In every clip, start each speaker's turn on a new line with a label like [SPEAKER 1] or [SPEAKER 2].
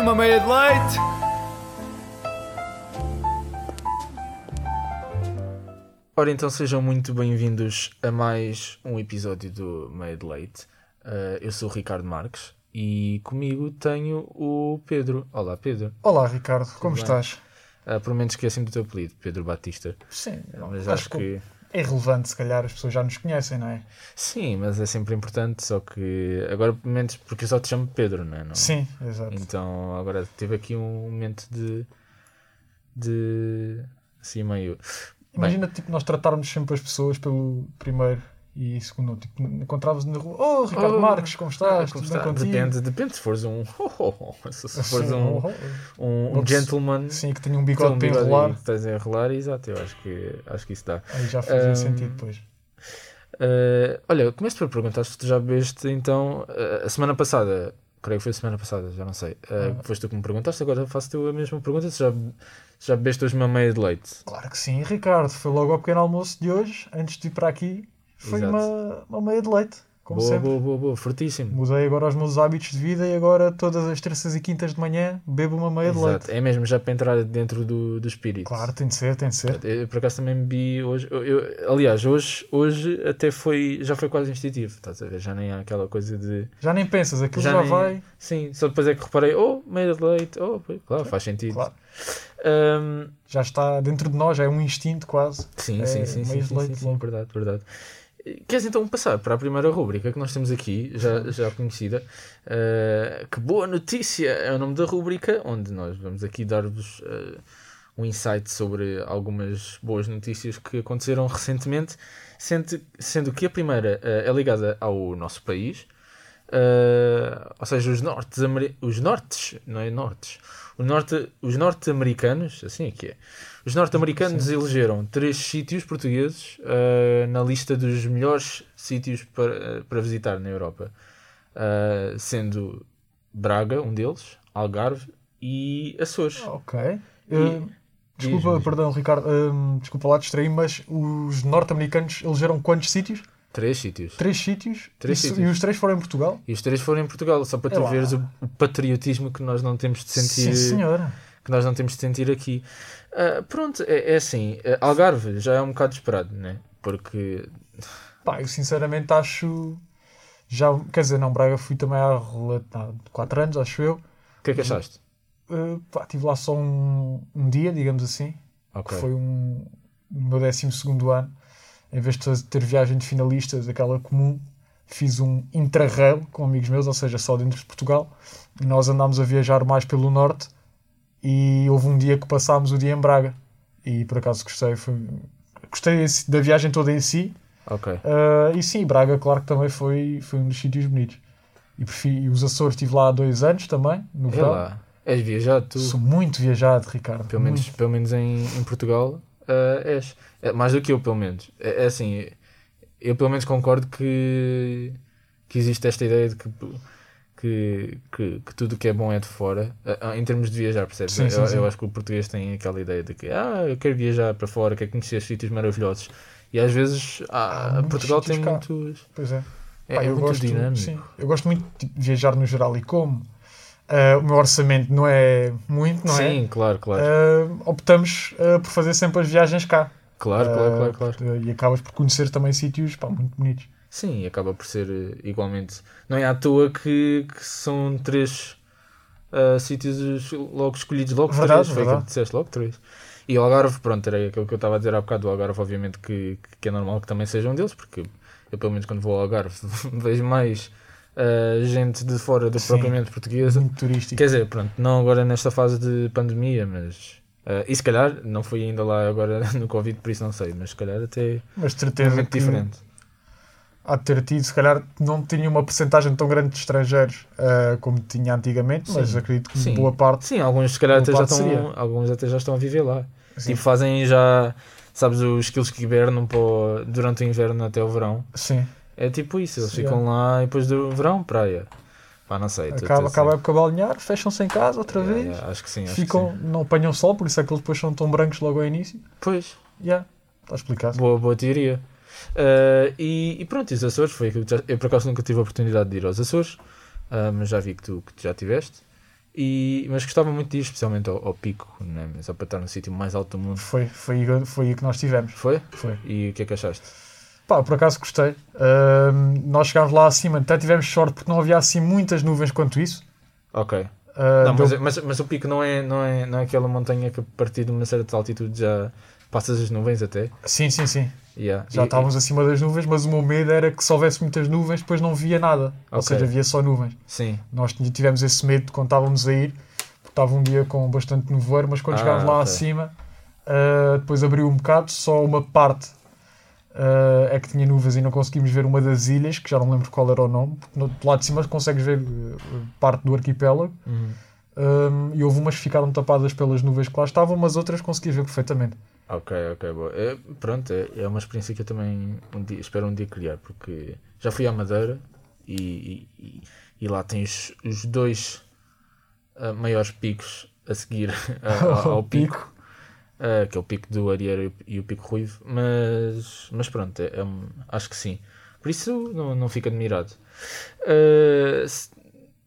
[SPEAKER 1] Uma meia de leite.
[SPEAKER 2] Ora, então sejam muito bem-vindos a mais um episódio do Meia de Leite. Uh, eu sou o Ricardo Marques e comigo tenho o Pedro. Olá, Pedro.
[SPEAKER 3] Olá, Ricardo, como
[SPEAKER 2] bem?
[SPEAKER 3] estás?
[SPEAKER 2] Uh, por menos esqueci-me do teu apelido, Pedro Batista.
[SPEAKER 3] Sim,
[SPEAKER 2] Mas acho, que.
[SPEAKER 3] É relevante, se calhar as pessoas já nos conhecem, não é?
[SPEAKER 2] Sim, mas é sempre importante, só que agora, pelo menos, porque eu só te chamo Pedro, não é? Não-
[SPEAKER 3] Sim, exato.
[SPEAKER 2] Então, agora tive aqui um momento de. de. assim, meio.
[SPEAKER 3] Imagina, tipo, nós tratarmos sempre as pessoas pelo primeiro e segundo. Tipo, encontrávamos na rua, oh, Ricardo
[SPEAKER 2] Oh,
[SPEAKER 3] Marques, como estás?
[SPEAKER 2] Como está? Depende, depende se fores um. se fores
[SPEAKER 3] Assim,
[SPEAKER 2] um,
[SPEAKER 3] oh, oh.
[SPEAKER 2] um, um gentleman.
[SPEAKER 3] Sim, que tenha um bigode
[SPEAKER 2] um
[SPEAKER 3] para enrolar.
[SPEAKER 2] Estás a enrolar, exato, eu acho que, acho que isso dá.
[SPEAKER 3] Aí já fazia
[SPEAKER 2] Um,
[SPEAKER 3] sentido depois.
[SPEAKER 2] Uh, olha, começo por perguntar se tu já bebeste então uh, a semana passada, creio que foi a semana passada, já não sei. Uh,
[SPEAKER 3] Ah.
[SPEAKER 2] Foste tu que me perguntaste, agora faço-te a mesma pergunta: se já, se já bebeste hoje uma meia de leite.
[SPEAKER 3] Claro que sim, Ricardo. Foi logo ao pequeno almoço de hoje, antes de ir para aqui. Foi
[SPEAKER 2] Exato.
[SPEAKER 3] uma, uma meia de leite, como
[SPEAKER 2] boa,
[SPEAKER 3] sempre.
[SPEAKER 2] boa, boa, boa, fortíssimo.
[SPEAKER 3] Mudei agora os meus hábitos de vida e agora todas as terças e quintas de manhã bebo uma meia de leite.
[SPEAKER 2] Exato, é mesmo já para entrar dentro do, do espírito.
[SPEAKER 3] Claro, tem de ser, tem de ser.
[SPEAKER 2] Eu, por acaso também bebi hoje. eu- eu- aliás, hoje, hoje até foi. Já foi quase instintivo. Estás a ver? Já nem há aquela coisa de.
[SPEAKER 3] Já nem pensas, aquilo já,
[SPEAKER 2] nem-
[SPEAKER 3] vai.
[SPEAKER 2] Sim, só depois é que reparei. Oh, meia de leite. Oh, claro, faz sentido.
[SPEAKER 3] Claro.
[SPEAKER 2] Ahm,
[SPEAKER 3] Já está dentro de nós, já é um instinto quase.
[SPEAKER 2] sim,
[SPEAKER 3] É,
[SPEAKER 2] sim, sim, sim,
[SPEAKER 3] meio
[SPEAKER 2] sim,
[SPEAKER 3] de leite
[SPEAKER 2] sim, sim,
[SPEAKER 3] logo.
[SPEAKER 2] verdade, verdade. Queres então passar para a primeira rúbrica que nós temos aqui, já, já conhecida? Uh, que boa notícia é o nome da rúbrica, onde nós vamos aqui dar-vos uh, um insight sobre algumas boas notícias que aconteceram recentemente, sendo, sendo que a primeira uh, é ligada ao nosso país, ou seja, os nortes, os nortes, não é nortes, norte, os norte-americanos, assim é que é, os norte-americanos elegeram três sítios portugueses uh, na lista dos melhores sítios para, para visitar na Europa, Uh, sendo Braga um deles, Algarve e Açores.
[SPEAKER 3] Ok.
[SPEAKER 2] E-
[SPEAKER 3] Uh, desculpa, perdão, Ricardo, desculpa lá distrair, mas os norte-americanos elegeram quantos sítios?
[SPEAKER 2] Três sítios.
[SPEAKER 3] Três sítios?
[SPEAKER 2] Três
[SPEAKER 3] e,
[SPEAKER 2] sítios.
[SPEAKER 3] e os três foram em Portugal?
[SPEAKER 2] E os três foram em Portugal, só para
[SPEAKER 3] É
[SPEAKER 2] tu
[SPEAKER 3] lá.
[SPEAKER 2] veres o, o patriotismo que nós não temos de sentir.
[SPEAKER 3] Sim, senhora.
[SPEAKER 2] que nós não temos de sentir aqui. Ah, pronto, é, é assim, ah, Algarve já é um bocado esperado, né? Porque
[SPEAKER 3] Pá, eu sinceramente acho. Já, quer dizer, não, Braga fui também há 4 anos, acho eu.
[SPEAKER 2] o que é que achaste?
[SPEAKER 3] Uh, pá, tive lá só um, um dia, digamos assim.
[SPEAKER 2] Ok.
[SPEAKER 3] que foi um, o meu 12 ano. Em vez de ter viagem de finalistas, aquela comum, fiz um intrarrail com amigos meus, ou seja, só dentro de Portugal. E nós andámos a viajar mais pelo norte e houve um dia que passámos o dia em Braga. E por acaso gostei, foi, gostei da viagem toda em si.
[SPEAKER 2] Ok.
[SPEAKER 3] Ah, e sim, Braga, claro que também foi, foi um dos sítios bonitos. E, prefiro, e os Açores estive lá há dois anos também, no
[SPEAKER 2] É
[SPEAKER 3] verão.
[SPEAKER 2] lá. És viajado, tu.
[SPEAKER 3] Sou muito viajado, Ricardo.
[SPEAKER 2] Pelo menos, pelo menos em, em Portugal ah, és. É, mais do que eu, pelo menos. É, é assim, eu pelo menos concordo que, que existe esta ideia de que, que, que, que tudo o que é bom é de fora, ah, ah, em termos de viajar, percebes?
[SPEAKER 3] Sim, sim,
[SPEAKER 2] eu,
[SPEAKER 3] sim.
[SPEAKER 2] eu acho que o português tem aquela ideia de que ah, eu quero viajar para fora, quero conhecer sítios maravilhosos. E às vezes ah, Portugal tem
[SPEAKER 3] cá.
[SPEAKER 2] muitos.
[SPEAKER 3] Pois é.
[SPEAKER 2] É,
[SPEAKER 3] Pá,
[SPEAKER 2] é
[SPEAKER 3] eu
[SPEAKER 2] muito
[SPEAKER 3] gosto,
[SPEAKER 2] dinâmico.
[SPEAKER 3] sim, eu gosto muito de viajar no geral e como ah, o meu orçamento não é muito, não é?
[SPEAKER 2] Sim, claro, claro.
[SPEAKER 3] Ah, optamos ah, por fazer sempre as viagens cá.
[SPEAKER 2] claro, claro, claro, claro.
[SPEAKER 3] E acabas por conhecer também sítios pá, muito bonitos.
[SPEAKER 2] Sim, e acaba por ser eh, igualmente. Não é à toa que, que são três sítios logo escolhidos, logo
[SPEAKER 3] Verdade,
[SPEAKER 2] três. Foi
[SPEAKER 3] verdade.
[SPEAKER 2] que disseste, logo três. E o Algarve, pronto, era aquilo que eu estava a dizer há bocado. O Algarve, obviamente, que, que é normal que também seja um deles, porque eu, pelo menos, quando vou ao Algarve, vejo mais ah, gente de fora do
[SPEAKER 3] Sim.
[SPEAKER 2] propriamente portuguesa.
[SPEAKER 3] Muito turístico.
[SPEAKER 2] Quer dizer, pronto, não agora nesta fase de pandemia, mas. ah, e se calhar, não fui ainda lá agora no Covid, por isso não sei, mas se calhar até
[SPEAKER 3] Mas
[SPEAKER 2] é
[SPEAKER 3] certeza
[SPEAKER 2] muito
[SPEAKER 3] que
[SPEAKER 2] diferente.
[SPEAKER 3] há de ter tido, se calhar não tinha uma porcentagem tão grande de estrangeiros ah, como tinha antigamente, mas
[SPEAKER 2] Sim.
[SPEAKER 3] acredito que
[SPEAKER 2] Sim.
[SPEAKER 3] boa parte.
[SPEAKER 2] Sim, alguns se calhar até já estão,
[SPEAKER 3] seria.
[SPEAKER 2] alguns até já estão a viver lá.
[SPEAKER 3] Sim.
[SPEAKER 2] Tipo, fazem já, sabes, os quilos que hibernam para durante o inverno até o verão.
[SPEAKER 3] Sim.
[SPEAKER 2] É tipo isso, eles ficam lá e depois do verão, praia. Pá, não sei.
[SPEAKER 3] Acaba, acaba a época balnear, fecham-se em casa outra
[SPEAKER 2] Yeah,
[SPEAKER 3] vez.
[SPEAKER 2] yeah, acho que sim, acho
[SPEAKER 3] ficam,
[SPEAKER 2] que sim.
[SPEAKER 3] não apanham sol, por isso é que eles depois são tão brancos logo ao início.
[SPEAKER 2] Pois,
[SPEAKER 3] Já, está explicado.
[SPEAKER 2] boa, boa teoria. Ah, e, e pronto, os Açores foi aquilo que já, eu por acaso nunca tive a oportunidade de ir aos Açores, ah, mas já vi que tu, que tu já tiveste. E, mas gostava muito de ir, especialmente ao, ao pico, né? só para estar no sítio mais alto do mundo.
[SPEAKER 3] Foi, foi, foi aí que nós tivemos.
[SPEAKER 2] Foi?
[SPEAKER 3] Foi.
[SPEAKER 2] E o que é que achaste?
[SPEAKER 3] Pá, por acaso gostei. Ahm, nós chegámos lá acima, até tivemos sorte porque não havia assim muitas nuvens quanto isso.
[SPEAKER 2] Ok.
[SPEAKER 3] Ah,
[SPEAKER 2] Não,
[SPEAKER 3] deu-
[SPEAKER 2] mas, mas, mas o pico não é, não, é, não é aquela montanha que a partir de uma certa altitude já passas as nuvens até.
[SPEAKER 3] Sim, sim, sim.
[SPEAKER 2] Yeah.
[SPEAKER 3] Já
[SPEAKER 2] E-
[SPEAKER 3] estávamos acima das nuvens, mas o meu medo era que se houvesse muitas nuvens, depois não via nada. Ou
[SPEAKER 2] Ok.
[SPEAKER 3] seja, havia só nuvens.
[SPEAKER 2] e- Sim.
[SPEAKER 3] Nós tivemos esse medo quando estávamos a ir, porque estava um dia com bastante nevoeiro, mas quando
[SPEAKER 2] Ah,
[SPEAKER 3] chegámos lá
[SPEAKER 2] ok.
[SPEAKER 3] acima, ah, depois abriu um bocado, só uma parte ah, é que tinha nuvens e não conseguimos ver uma das ilhas, que já não lembro qual era o nome, porque no, do lado de cima consegues ver ah, parte do arquipélago,
[SPEAKER 2] Uhum.
[SPEAKER 3] ah, e houve umas que ficaram tapadas pelas nuvens que lá estavam, mas outras conseguias ver perfeitamente.
[SPEAKER 2] Ok, ok, boa. É, pronto, é, é uma experiência que eu também um dia, espero um dia criar, porque já fui à Madeira e, e, e- lá tens os dois ah, maiores picos a seguir ao, ao pico, ah, que é o pico do Arieiro e o- pico Ruivo, mas, mas pronto, é, é um- acho que sim. Por isso não, não fico admirado. Se-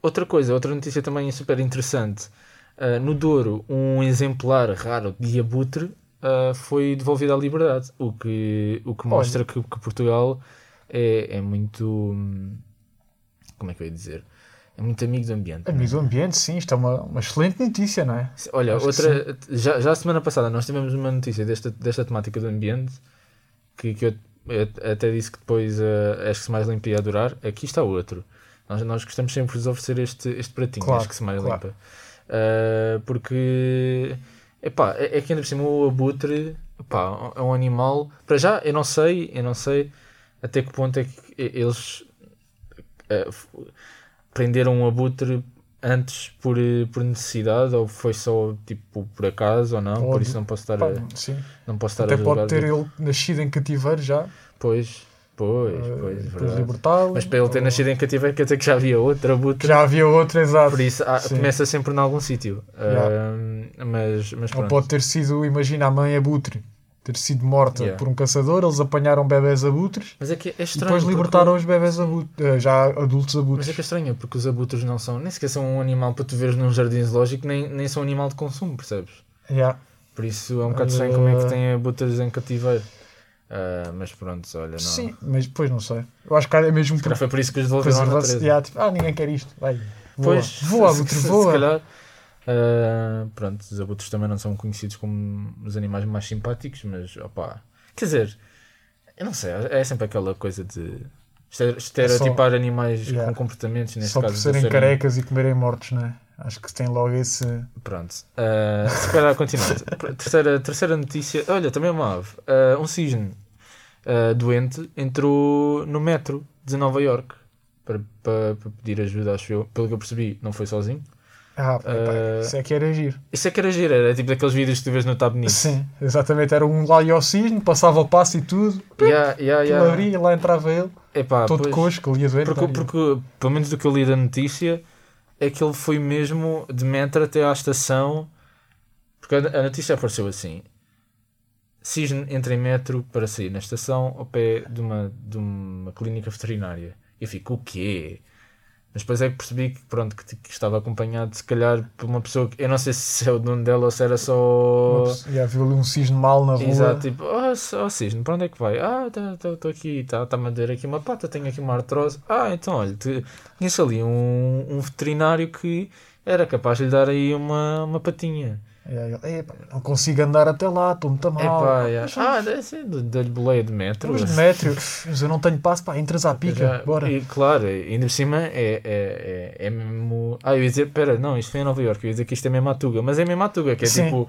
[SPEAKER 2] outra coisa, outra notícia também super interessante. Ah, no Douro, um exemplar raro de abutre ah, foi devolvido à liberdade, o que, o que mostra que, que Portugal é, é muito. hum, Como é que eu ia dizer? É muito amigo do ambiente.
[SPEAKER 3] Amigo do ambiente, sim, isto é uma, uma excelente notícia, não é?
[SPEAKER 2] Olha,
[SPEAKER 3] Acho
[SPEAKER 2] outra, já, já a semana passada nós tivemos uma notícia desta, desta temática do ambiente que, que eu, eu até disse que depois uh, acho que se mais limpa ia adorar. Aqui está outro. Nós, nós gostamos sempre de vos oferecer este, este pratinho,
[SPEAKER 3] Claro,
[SPEAKER 2] acho que se mais
[SPEAKER 3] claro.
[SPEAKER 2] limpa. Uh, porque epá, é, é que ainda por cima o abutre epá, é um animal. Para já, eu não sei, eu não sei até que ponto é que eles uh, prenderam um abutre antes por, eh, por necessidade ou foi só tipo por acaso ou não, por isso não posso estar
[SPEAKER 3] Pá,
[SPEAKER 2] a,
[SPEAKER 3] sim.
[SPEAKER 2] não posso estar
[SPEAKER 3] Até
[SPEAKER 2] a
[SPEAKER 3] pode ter ele nascido em cativeiro já,
[SPEAKER 2] Pois, pois,
[SPEAKER 3] eh,
[SPEAKER 2] pois, verdade.
[SPEAKER 3] libertá-lo.
[SPEAKER 2] Mas para ele ter
[SPEAKER 3] ou-
[SPEAKER 2] nascido em cativeiro quer dizer que já havia outro abutre.
[SPEAKER 3] Já havia outro, exato.
[SPEAKER 2] Por isso há- começa sempre em algum sítio.
[SPEAKER 3] Yeah.
[SPEAKER 2] Ah, mas, mas
[SPEAKER 3] Ou
[SPEAKER 2] pronto.
[SPEAKER 3] pode ter sido, imagina, a mãe abutre ter sido morta
[SPEAKER 2] Yeah.
[SPEAKER 3] por um caçador, eles apanharam bebés abutres
[SPEAKER 2] Mas é que é
[SPEAKER 3] e
[SPEAKER 2] estranho.
[SPEAKER 3] depois
[SPEAKER 2] porque-
[SPEAKER 3] libertaram os bebés abutres, eh, já adultos
[SPEAKER 2] Mas
[SPEAKER 3] abutres.
[SPEAKER 2] é que é estranho, porque os abutres não são, nem sequer são um animal para tu veres num jardim zoológico, nem, nem são um animal de consumo, percebes?
[SPEAKER 3] Yeah.
[SPEAKER 2] Por isso é um bocado estranho como é que tem abutres em cativeiro. Ah, mas pronto, olha, não.
[SPEAKER 3] Sim, mas depois não sei. Eu acho que é mesmo
[SPEAKER 2] Se
[SPEAKER 3] por
[SPEAKER 2] foi por isso que os devolveram.
[SPEAKER 3] Yeah, tipo, ah, ninguém quer isto. Vai, voa,
[SPEAKER 2] Pois,
[SPEAKER 3] voa,
[SPEAKER 2] se-
[SPEAKER 3] abutre,
[SPEAKER 2] se-
[SPEAKER 3] voa.
[SPEAKER 2] Se calhar, ah, pronto, os abutres também não são conhecidos como os animais mais simpáticos, mas opá, quer dizer, eu não sei, é sempre aquela coisa de este- estereotipar animais
[SPEAKER 3] yeah.
[SPEAKER 2] com comportamentos, neste
[SPEAKER 3] Só por
[SPEAKER 2] caso. de
[SPEAKER 3] serem
[SPEAKER 2] serem-
[SPEAKER 3] carecas e comerem mortos, não é? Acho que tem logo esse.
[SPEAKER 2] Pronto, ah, se calhar continuando. terceira, terceira notícia, olha, também é uma ave. Ah, um cisne ah, doente entrou no metro de Nova York para, para, para pedir ajuda, acho eu. Pelo que eu percebi, não foi sozinho.
[SPEAKER 3] Ah, pá,
[SPEAKER 2] Eh,
[SPEAKER 3] isso é que era giro.
[SPEAKER 2] Isso é que era giro, era tipo daqueles vídeos que tu vês no Tab News.
[SPEAKER 3] Sim, exatamente. Era um lá e ao cisne, passava o passo e tudo.
[SPEAKER 2] Yeah, yeah,
[SPEAKER 3] Aquilo
[SPEAKER 2] yeah.
[SPEAKER 3] abria, lá entrava ele,
[SPEAKER 2] Epá,
[SPEAKER 3] todo
[SPEAKER 2] pois,
[SPEAKER 3] coxo, que doente.
[SPEAKER 2] porque, porque, pelo menos do que eu li da notícia, é que ele foi mesmo de metro até à estação. Porque a, a notícia apareceu assim: Cisne entra em metro para sair na estação ao pé de uma, de uma clínica veterinária. E eu fico, o quê? Mas depois é que percebi que, pronto, que, que estava acompanhado, se calhar, por uma pessoa que eu não sei se é o dono dela ou se era só.
[SPEAKER 3] Já viu ali um cisne mal na rua.
[SPEAKER 2] Exato, tipo, oh, s- oh cisne, para onde é que vai? Ah, estou aqui, está-me a doer aqui uma pata, tenho aqui uma artrose. Ah, então olha, te- conheço ali um, um veterinário que era capaz de lhe dar aí uma, uma patinha.
[SPEAKER 3] Ele, "Epá, não consigo andar até lá, estou muito mal.
[SPEAKER 2] Epá, yeah.
[SPEAKER 3] Mas,
[SPEAKER 2] Ah, de- dá-lhe boleia de metro.
[SPEAKER 3] Mas de metro, mas eu não tenho passo, pá, entras à pica,
[SPEAKER 2] Já-
[SPEAKER 3] bora.
[SPEAKER 2] E, claro, ainda por cima é, é, é, é mesmo. Ah, eu ia dizer, pera, não, isto foi em Nova Iorque, eu ia dizer que isto é mesmo a Tuga, mas é mesmo a Tuga, que é
[SPEAKER 3] Sim.
[SPEAKER 2] tipo.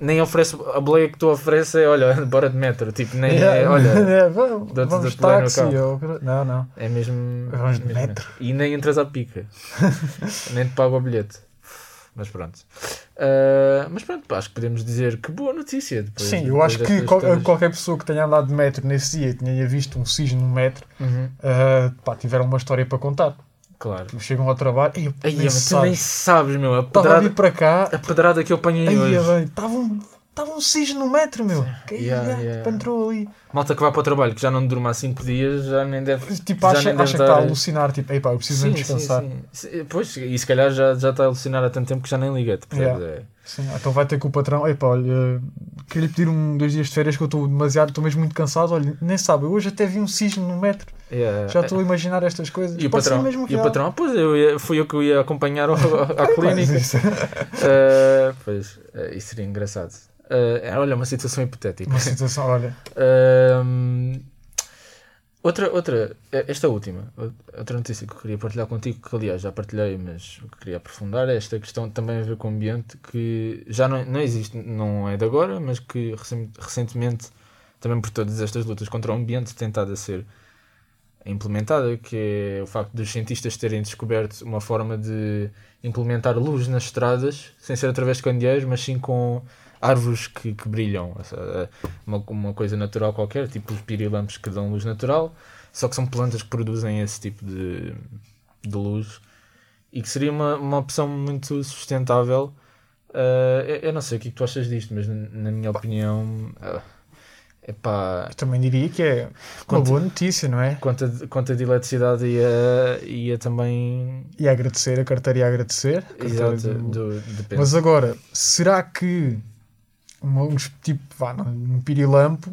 [SPEAKER 2] Nem oferece a boleia que tu ofereces é, olha, bora de metro, tipo, nem
[SPEAKER 3] Yeah,
[SPEAKER 2] é, olha,
[SPEAKER 3] é, vamos, vamos táxi. ou- Não, não.
[SPEAKER 2] É mesmo.
[SPEAKER 3] Vamos de
[SPEAKER 2] mesmo
[SPEAKER 3] metro.
[SPEAKER 2] E nem entras à pica. nem te pago o bilhete. Mas pronto. Ah, mas pronto, pá, acho que podemos dizer que boa notícia. Depois,
[SPEAKER 3] Sim, eu acho que qual- qualquer pessoa que tenha andado de metro nesse dia e tenha visto um cisne no metro,
[SPEAKER 2] Uhum,
[SPEAKER 3] ah, pá, tiveram uma história para contar.
[SPEAKER 2] claro.
[SPEAKER 3] Chegam ao trabalho, e
[SPEAKER 2] Aí,
[SPEAKER 3] nem
[SPEAKER 2] mas tu nem
[SPEAKER 3] sabes.
[SPEAKER 2] meu. A
[SPEAKER 3] Estava a
[SPEAKER 2] pedrada,
[SPEAKER 3] para cá,
[SPEAKER 2] a pedrada que eu apanhei
[SPEAKER 3] aí,
[SPEAKER 2] hoje.
[SPEAKER 3] bem, estavam Estava um cisne no metro, meu. Que
[SPEAKER 2] Yeah,
[SPEAKER 3] yeah, entrou ali.
[SPEAKER 2] Malta que vai para o trabalho, que já não durma há 5 dias, já nem deve.
[SPEAKER 3] Tipo, acha,
[SPEAKER 2] deve
[SPEAKER 3] acha que está a alucinar. Tipo, ei pá, eu preciso mesmo descansar.
[SPEAKER 2] Sim, sim. Sim, Pois, e se calhar já, já está a alucinar há tanto tempo que já nem liga. tu percebes? É.
[SPEAKER 3] Sim, então vai ter com o patrão, epá, olha, queria lhe pedir um, dois dias de férias que eu estou demasiado, estou mesmo muito cansado, olha, nem sabe, eu hoje até vi um cisne no metro,
[SPEAKER 2] é.
[SPEAKER 3] já estou a imaginar estas coisas.
[SPEAKER 2] E o
[SPEAKER 3] Pode
[SPEAKER 2] patrão,
[SPEAKER 3] mesmo
[SPEAKER 2] e o patrão, pois eu ia, fui eu que o ia acompanhar ao- à clínica. Eh, pois, eh, isso seria engraçado. Eh, olha, uma situação hipotética.
[SPEAKER 3] Uma situação, olha,
[SPEAKER 2] Outra, outra, eh, esta última, outra notícia que eu queria partilhar contigo, que aliás já partilhei, mas queria aprofundar é esta questão também a ver com o ambiente, que já não, não existe, não é de agora, mas que recen- recentemente, também por todas estas lutas contra o ambiente, tem estado a ser implementada, que é o facto dos cientistas terem descoberto uma forma de implementar luz nas estradas, sem ser através de candeeiros, mas sim com árvores que, que brilham, uma, uma coisa natural qualquer, tipo os pirilampos que dão luz natural, só que são plantas que produzem esse tipo de, de luz e que seria uma, uma opção muito sustentável. Ah, eu, eu não sei o que é que tu achas disto, mas na, minha opinião, é pá,
[SPEAKER 3] eu também diria que é uma
[SPEAKER 2] Quanto-
[SPEAKER 3] boa notícia, não é?
[SPEAKER 2] conta de, conta de eletricidade ia, ia também.
[SPEAKER 3] E agradecer, a carteira ia agradecer. a carteira
[SPEAKER 2] Exato,
[SPEAKER 3] do-
[SPEAKER 2] do.
[SPEAKER 3] Mas agora, será que uma, uns, tipo, vá, um pirilampo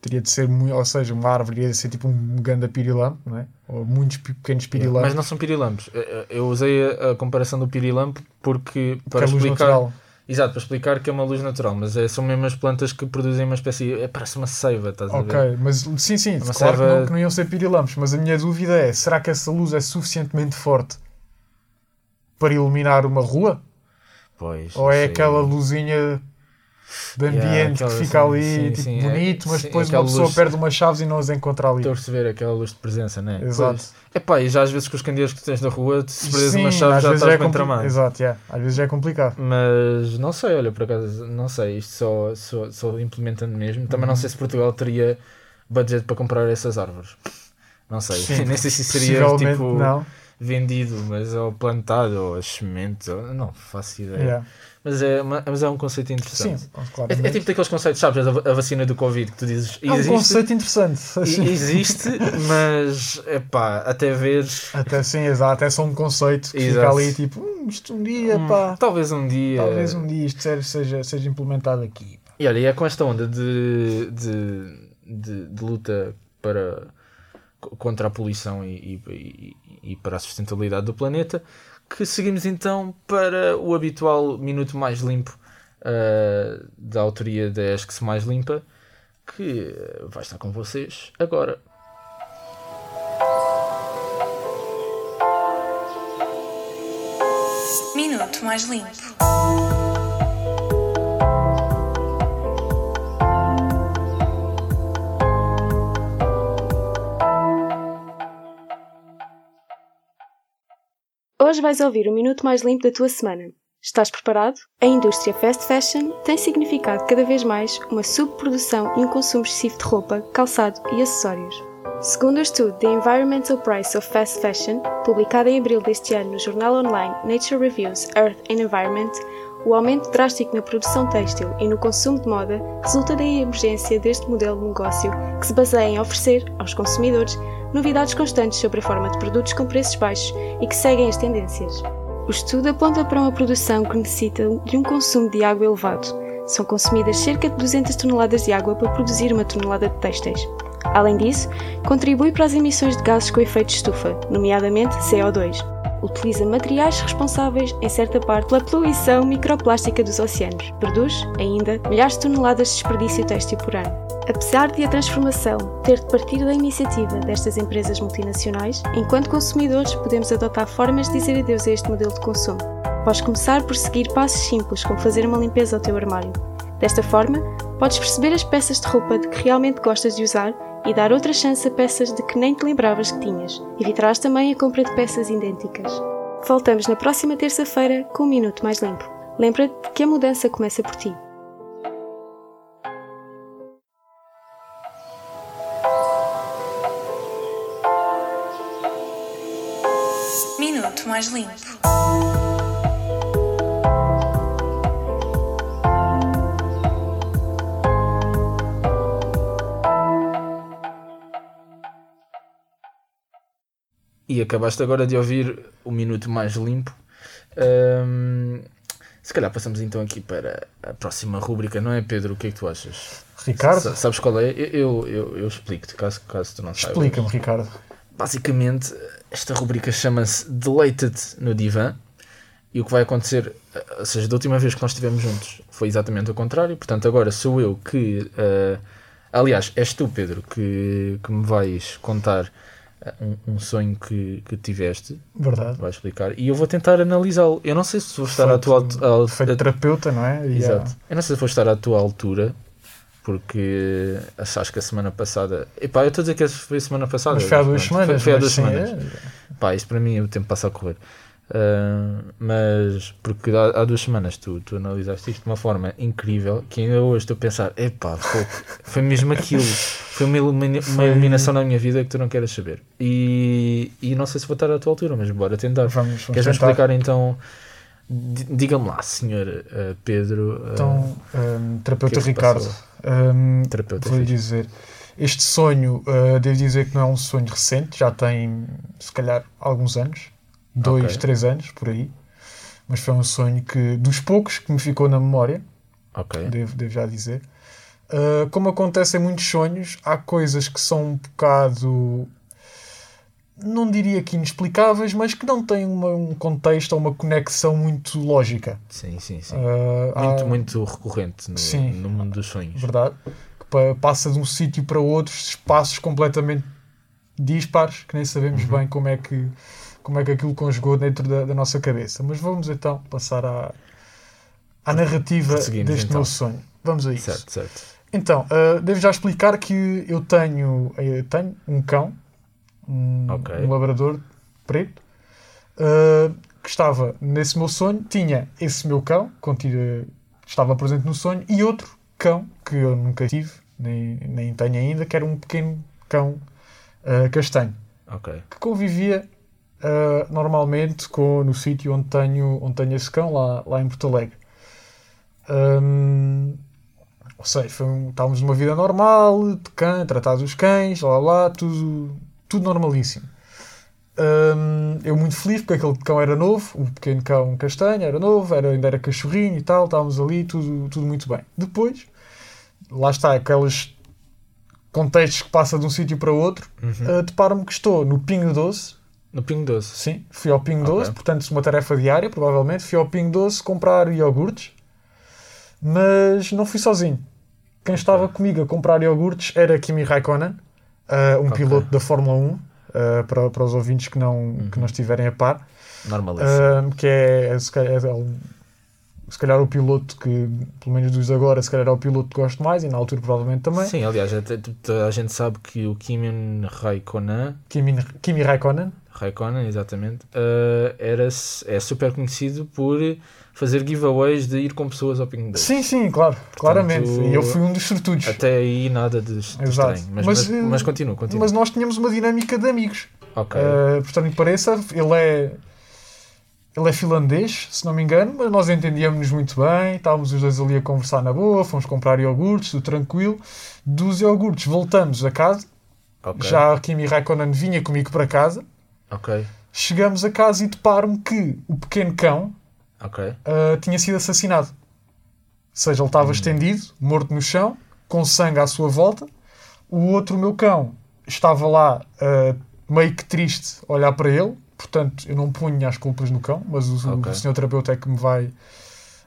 [SPEAKER 3] teria de ser, muito, ou seja, uma árvore iria ser tipo um grande pirilampo, não é? Ou muitos pe- pequenos pirilampos.
[SPEAKER 2] Mas não são pirilampos. Eu- usei a, comparação do pirilampo porque
[SPEAKER 3] porque
[SPEAKER 2] para
[SPEAKER 3] luz
[SPEAKER 2] explicar.
[SPEAKER 3] natural.
[SPEAKER 2] Exato, para explicar que é uma luz natural, mas é, são mesmo as plantas que produzem uma espécie. É, parece uma seiva, estás a ver?
[SPEAKER 3] Ok, mas sim, sim,
[SPEAKER 2] Uma
[SPEAKER 3] claro que,
[SPEAKER 2] serva-
[SPEAKER 3] não, que não iam ser pirilampos, mas a minha dúvida é: será que essa luz é suficientemente forte para iluminar uma rua?
[SPEAKER 2] Pois,
[SPEAKER 3] Ou é
[SPEAKER 2] aí-
[SPEAKER 3] aquela luzinha de
[SPEAKER 2] Yeah,
[SPEAKER 3] ambiente
[SPEAKER 2] aquela-
[SPEAKER 3] que fica
[SPEAKER 2] sim,
[SPEAKER 3] ali
[SPEAKER 2] sim,
[SPEAKER 3] tipo,
[SPEAKER 2] sim, é-
[SPEAKER 3] bonito, mas
[SPEAKER 2] sim,
[SPEAKER 3] depois uma pessoa
[SPEAKER 2] luz-
[SPEAKER 3] perde umas chaves e não as encontra ali?
[SPEAKER 2] Estou a perceber aquela luz de presença, né?
[SPEAKER 3] Exato.
[SPEAKER 2] É pá, e já às vezes com os candeeiros que tens na rua, se perdes uma chave já estás
[SPEAKER 3] é
[SPEAKER 2] bem tramado.
[SPEAKER 3] Exato, yeah. às vezes já é complicado.
[SPEAKER 2] Mas não sei, olha, por acaso, não sei, isto só, só, só implementando mesmo. Também
[SPEAKER 3] Uhum.
[SPEAKER 2] não sei se Portugal teria budget para comprar essas árvores. Não sei,
[SPEAKER 3] Sim,
[SPEAKER 2] nem sei se seria tipo
[SPEAKER 3] não.
[SPEAKER 2] vendido, mas ou plantado, ou as sementes, ou, não faço ideia.
[SPEAKER 3] Yeah.
[SPEAKER 2] Mas, é, mas é um conceito
[SPEAKER 3] Sim,
[SPEAKER 2] interessante.
[SPEAKER 3] claro.
[SPEAKER 2] É, é tipo daqueles conceitos, sabes, a, va- a vacina do Covid que tu dizes
[SPEAKER 3] É um conceito interessante.
[SPEAKER 2] e- existe, mas é pá, até veres,
[SPEAKER 3] Até sim, exato. É só um conceito que fica
[SPEAKER 2] Exato.
[SPEAKER 3] ali tipo, "Hum, isto um dia,
[SPEAKER 2] hum,
[SPEAKER 3] pá.
[SPEAKER 2] talvez um dia.
[SPEAKER 3] Talvez um dia isto seja, seja, implementado aqui. pá.
[SPEAKER 2] E olha, e é com esta onda de, de, de, de luta para, co- contra a poluição e, e- e para a sustentabilidade do planeta que seguimos então para o habitual Minuto Mais Limpo ah, da autoria da ESC Mais Limpa que vai estar com vocês agora.
[SPEAKER 1] Minuto mais limpo.
[SPEAKER 4] Hoje vais ouvir o minuto mais limpo da tua semana. Estás preparado? A indústria fast fashion tem significado cada vez mais uma subprodução e um consumo excessivo de roupa, calçado e acessórios. Segundo o estudo The Environmental Price of Fast Fashion, publicado em abril deste ano no jornal online Nature Reviews Earth and Environment, o aumento drástico na produção têxtil e no consumo de moda resulta da emergência deste modelo de negócio que se baseia em oferecer aos consumidores novidades constantes sobre a forma de produtos com preços baixos e que seguem as tendências. O estudo aponta para uma produção que necessita de um consumo de água elevado. São consumidas cerca de 200 toneladas de água para produzir uma tonelada de têxteis. Além disso, contribui para as emissões de gases com efeito de estufa, nomeadamente CO2. Utiliza materiais responsáveis, em certa parte, pela poluição microplástica dos oceanos. Produz, ainda, milhares de toneladas de desperdício têxtil por ano. Apesar de a transformação ter de partir da iniciativa destas empresas multinacionais, enquanto consumidores podemos adotar formas de dizer adeus a este modelo de consumo. Podes começar por seguir passos simples como fazer uma limpeza ao teu armário. Desta forma, podes perceber as peças de roupa de que realmente gostas de usar e dar outra chance a peças de que nem te lembravas que tinhas. Evitarás também a compra de peças idênticas. Voltamos na próxima terça-feira com um minuto mais limpo. Lembra-te que a mudança começa por ti.
[SPEAKER 1] mais limpo.
[SPEAKER 2] E acabaste agora de ouvir o minuto mais limpo. Um, se calhar passamos então aqui para a próxima rúbrica, não é, Pedro? O que é que tu achas?
[SPEAKER 3] Ricardo?
[SPEAKER 2] S sabes qual é? Eu, eu, eu, explico-te, caso, caso tu não saibas.
[SPEAKER 3] Explica-me, Ricardo.
[SPEAKER 2] Basicamente, esta rubrica chama-se Deleted no Divã. E o que vai acontecer, eh, ou seja, da última vez que nós estivemos juntos foi exatamente o contrário. Portanto, agora sou eu que. eh, aliás, és tu, Pedro, que, que me vais contar eh, um, um sonho que, que tiveste.
[SPEAKER 3] Verdade.
[SPEAKER 2] Vais explicar. E eu vou tentar analisá-lo. Eu não sei se vou estar à tua altu- al-
[SPEAKER 3] Feito terapeuta, não é? E,
[SPEAKER 2] Exato.
[SPEAKER 3] ah,
[SPEAKER 2] Eu não sei se vou estar à tua altura, porque acho que a semana passada. Epá, eu estou a dizer que foi a semana passada.
[SPEAKER 3] Mas foi há duas
[SPEAKER 2] pronto.
[SPEAKER 3] semanas.
[SPEAKER 2] Foi, foi há duas
[SPEAKER 3] sim,
[SPEAKER 2] semanas.
[SPEAKER 3] é-
[SPEAKER 2] Pá, isso para mim o tempo passa a correr. Ah, mas porque há, há duas semanas tu, tu analisaste isto de uma forma incrível que ainda hoje estou a pensar, epá, pô, foi mesmo aquilo, foi uma, ilumina- uma
[SPEAKER 3] Foi-
[SPEAKER 2] iluminação na minha vida que tu não queres saber. E, e não sei se vou estar à tua altura, mas bora tentar.
[SPEAKER 3] Vamos, vamos
[SPEAKER 2] Queres-me explicar então? Di- Diga-me lá, senhor ah, Pedro, ah,
[SPEAKER 3] Então, um, terapeuta
[SPEAKER 2] que é
[SPEAKER 3] Ricardo, um,
[SPEAKER 2] terapeuta.
[SPEAKER 3] vou-lhe
[SPEAKER 2] fixe.
[SPEAKER 3] dizer, este sonho, uh, devo dizer que não é um sonho recente, já tem se calhar alguns anos, dois,
[SPEAKER 2] Ok.
[SPEAKER 3] três anos por aí, mas foi um sonho que, dos poucos que me ficou na memória,
[SPEAKER 2] Ok.
[SPEAKER 3] devo, devo já dizer. Uh, como acontece em muitos sonhos, há coisas que são um bocado, não diria que inexplicáveis, mas que não têm uma- um contexto ou uma conexão muito lógica.
[SPEAKER 2] Sim, sim, sim.
[SPEAKER 3] Uh,
[SPEAKER 2] muito,
[SPEAKER 3] há-
[SPEAKER 2] muito recorrente no,
[SPEAKER 3] Sim.
[SPEAKER 2] no mundo dos sonhos.
[SPEAKER 3] verdade, que pa- passa de um sítio para outro, espaços completamente dispares, que nem sabemos
[SPEAKER 2] Uhum.
[SPEAKER 3] bem como é que como é que aquilo conjugou dentro da, da nossa cabeça. Mas vamos então passar à, à narrativa deste
[SPEAKER 2] então.
[SPEAKER 3] meu sonho. Vamos a isso.
[SPEAKER 2] Certo, certo.
[SPEAKER 3] Então, ah, devo já explicar que eu tenho, eu tenho um cão, um,
[SPEAKER 2] Ok.
[SPEAKER 3] um labrador preto, ah, que estava nesse meu sonho, tinha esse meu cão, contido, estava presente no sonho, e outro cão que eu nunca tive, nem, nem tenho ainda, que era um pequeno cão ah, castanho,
[SPEAKER 2] Ok.
[SPEAKER 3] que convivia ah, normalmente com, no sítio onde tenho, onde tenho esse cão, lá, lá em Porto Alegre. Hum, ou seja, foi um- estávamos numa vida normal, de cã, tratar dos cães, lá lá, tudo, tudo normalíssimo. Hum, eu muito feliz porque aquele cão era novo, o pequeno cão castanho era novo, era, ainda era cachorrinho e tal, estávamos ali, tudo, tudo muito bem. Depois, lá está, aqueles contextos que passa de um sítio para outro,
[SPEAKER 2] Uhum.
[SPEAKER 3] uh, deparo-me que estou no Pingo Doce,
[SPEAKER 2] No Pingo Doce.
[SPEAKER 3] sim, fui ao Pingo
[SPEAKER 2] Ok.
[SPEAKER 3] Doce, portanto uma tarefa diária, provavelmente, fui ao Pingo Doce comprar iogurtes, mas não fui sozinho. Quem estava comigo a comprar iogurtes era Kimi Raikkonen, uh, um
[SPEAKER 2] Ok.
[SPEAKER 3] piloto da Fórmula 1, uh, para, para os ouvintes que não, que não estiverem a par,
[SPEAKER 2] Normalíssimo.
[SPEAKER 3] um, que é, se calhar, é um- se calhar o piloto que, pelo menos dos agora, se calhar é o piloto que gosto mais, e na altura provavelmente também,
[SPEAKER 2] Sim, aliás, até, toda a gente sabe que o Kimi Raikkonen,
[SPEAKER 3] Kimi, Kimi Raikkonen,
[SPEAKER 2] Raikkonen exatamente, eh, era, é super conhecido por fazer giveaways de ir com pessoas ao Pingo Doce.
[SPEAKER 3] Sim, sim, claro, claramente. E eu fui um dos sortudos.
[SPEAKER 2] Até aí nada de, de
[SPEAKER 3] Exato.
[SPEAKER 2] estranho. Mas,
[SPEAKER 3] Mas,
[SPEAKER 2] mas,
[SPEAKER 3] eh,
[SPEAKER 2] mas continua, continua.
[SPEAKER 3] Mas nós tínhamos uma dinâmica de amigos.
[SPEAKER 2] ok.
[SPEAKER 3] Uh, por estranho que pareça, ele é. Ele é finlandês, se não me engano, mas nós entendíamos-nos muito bem, estávamos os dois ali a conversar na boa, fomos comprar iogurtes, tudo tranquilo. Dos iogurtes voltamos a casa,
[SPEAKER 2] ok.
[SPEAKER 3] já a Kimi Raikkonen vinha comigo para casa.
[SPEAKER 2] Ok.
[SPEAKER 3] Chegamos a casa e deparo-me que o pequeno cão
[SPEAKER 2] Ok.
[SPEAKER 3] uh, tinha sido assassinado. Ou seja, ele estava estendido, morto no chão, com sangue à sua volta. O outro, meu cão, estava lá uh, meio que triste a olhar para ele. Portanto, eu não punho as culpas no cão, mas o,
[SPEAKER 2] Ok.
[SPEAKER 3] o senhor terapeuta é que me vai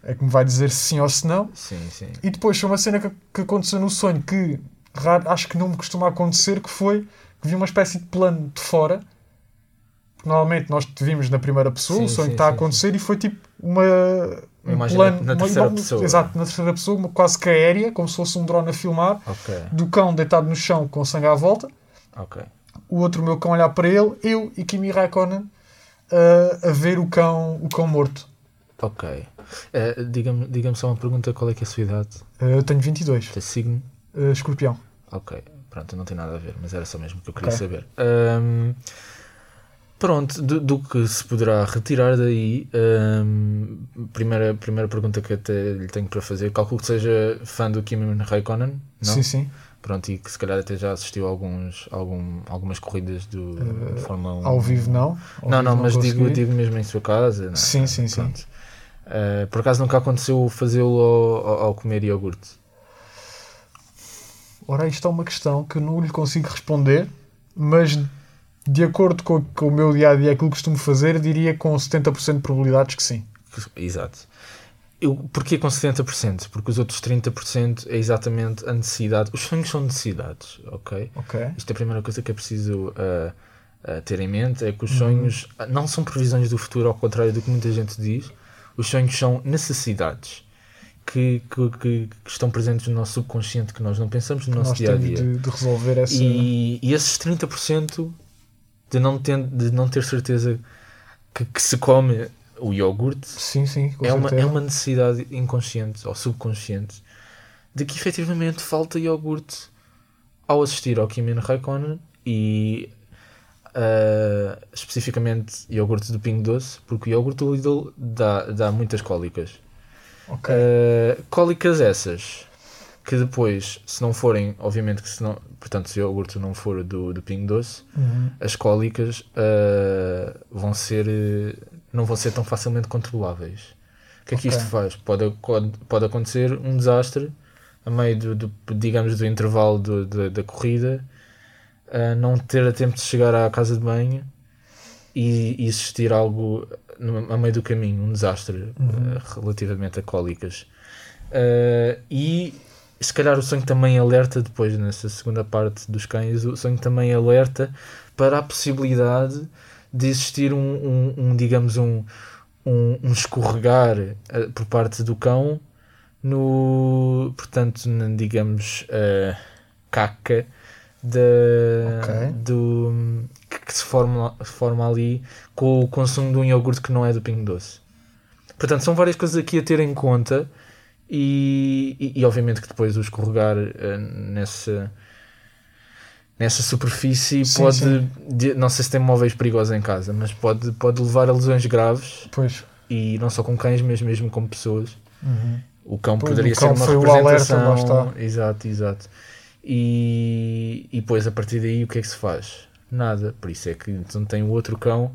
[SPEAKER 3] é que me vai dizer se sim ou se não.
[SPEAKER 2] Sim, sim.
[SPEAKER 3] E depois foi uma cena que, que aconteceu no sonho que raro, acho que não me costuma acontecer, que foi que vi uma espécie de plano de fora. Normalmente nós te vimos na primeira pessoa,
[SPEAKER 2] Sim,
[SPEAKER 3] o sonho
[SPEAKER 2] sim,
[SPEAKER 3] que está a acontecer e foi tipo uma
[SPEAKER 2] Uma imagem na- na terceira pessoa.
[SPEAKER 3] Exato, na terceira pessoa, uma, quase que aérea, como se fosse um drone a filmar,
[SPEAKER 2] Ok.
[SPEAKER 3] do cão deitado no chão com sangue à volta,
[SPEAKER 2] Ok.
[SPEAKER 3] o outro meu cão olhar para ele, eu e Kimi Raikkonen uh, a ver o cão, o cão morto.
[SPEAKER 2] Ok. Eh, Diga-me diga só uma pergunta: qual é que é a sua idade?
[SPEAKER 3] Uh, eu tenho 22,
[SPEAKER 2] Teu signo?
[SPEAKER 3] uh, escorpião.
[SPEAKER 2] Ok, pronto, não tem nada a ver, mas era só mesmo que eu queria
[SPEAKER 3] Ok.
[SPEAKER 2] saber. Ahm, pronto, do, do que se poderá retirar daí, ahm, primeira, primeira pergunta que até lhe tenho para fazer, calculo que seja fã do Kimi Raikkonen, não?
[SPEAKER 3] Sim, sim.
[SPEAKER 2] Pronto, e que se calhar até já assistiu alguns, algum, algumas corridas do, de Fórmula 1.
[SPEAKER 3] Eh, Ao vivo não. Ao
[SPEAKER 2] não,
[SPEAKER 3] vivo
[SPEAKER 2] não, mas digo,
[SPEAKER 3] consegui.
[SPEAKER 2] digo mesmo em sua casa. não é?
[SPEAKER 3] Sim, sim, sim.
[SPEAKER 2] Pronto. Eh, por acaso nunca aconteceu fazê-lo ao, ao- ao comer iogurte?
[SPEAKER 3] Ora, isto é uma questão que eu não lhe consigo responder, mas de acordo com, com o meu dia a dia, aquilo que costumo fazer, diria com 70% de probabilidades que sim.
[SPEAKER 2] Exato. Eu, porquê com 70%? Porque os outros 30% é exatamente a necessidade. Os sonhos são necessidades, ok?
[SPEAKER 3] Ok?
[SPEAKER 2] Isto é a primeira coisa que é preciso ah, ah, ter em mente: é que os
[SPEAKER 3] Uhum.
[SPEAKER 2] sonhos ah, não são previsões do futuro, ao contrário do que muita gente diz. Os sonhos são necessidades que, que, que- que estão presentes no nosso subconsciente, que nós não pensamos no nosso
[SPEAKER 3] Nós
[SPEAKER 2] dia a dia.
[SPEAKER 3] de, de resolver essa.
[SPEAKER 2] E, e esses 30% de não, ter, de não ter certeza que, que se come o iogurte
[SPEAKER 3] Sim, sim,
[SPEAKER 2] é uma, é uma necessidade inconsciente ou subconsciente de que efetivamente falta iogurte ao assistir ao Kimi Raikkonen e ah, especificamente iogurte do Pingo Doce, porque o iogurte do Lidl dá, dá muitas cólicas.
[SPEAKER 3] Ok.
[SPEAKER 2] Uh, cólicas essas que depois, se não forem, obviamente que se não, portanto, se o iogurte não for do, do Pingo Doce,
[SPEAKER 3] Uhum.
[SPEAKER 2] as cólicas uh, vão ser uh, não vão ser tão facilmente controláveis. O que é que
[SPEAKER 3] Ok.
[SPEAKER 2] isto faz? Pode, pode, pode acontecer um desastre a meio do, do- digamos do intervalo do- da- da corrida, uh, não ter a tempo de chegar à casa de banho e, e existir algo no, a meio do caminho, um desastre uh, relativamente a cólicas. Uh, e se calhar o sonho também alerta, depois nessa segunda parte dos cães, o sonho também alerta para a possibilidade de existir um, um- um, digamos, um, um, um escorregar uh, por parte do cão no, portanto, digamos, uh, caca da,
[SPEAKER 3] Ok.
[SPEAKER 2] do, que, que se forma, forma ali com o consumo de um iogurte que não é do Pingo Doce. Portanto, são várias coisas aqui a ter em conta e, e, e obviamente que depois o escorregar eh, nessa, nessa superfície
[SPEAKER 3] Sim,
[SPEAKER 2] pode,
[SPEAKER 3] sim.
[SPEAKER 2] de- não sei se tem móveis perigosos em casa, mas pode, pode levar a lesões graves
[SPEAKER 3] Pois.
[SPEAKER 2] e não só com cães, mas mesmo com pessoas.
[SPEAKER 3] Uhum.
[SPEAKER 2] O cão
[SPEAKER 3] Pois,
[SPEAKER 2] poderia
[SPEAKER 3] o cão
[SPEAKER 2] ser uma
[SPEAKER 3] alerta,
[SPEAKER 2] representação.
[SPEAKER 3] lá está.
[SPEAKER 2] Exato, exato. E, e depois a partir daí o que é que se faz? Nada. Por isso é que não tem o outro cão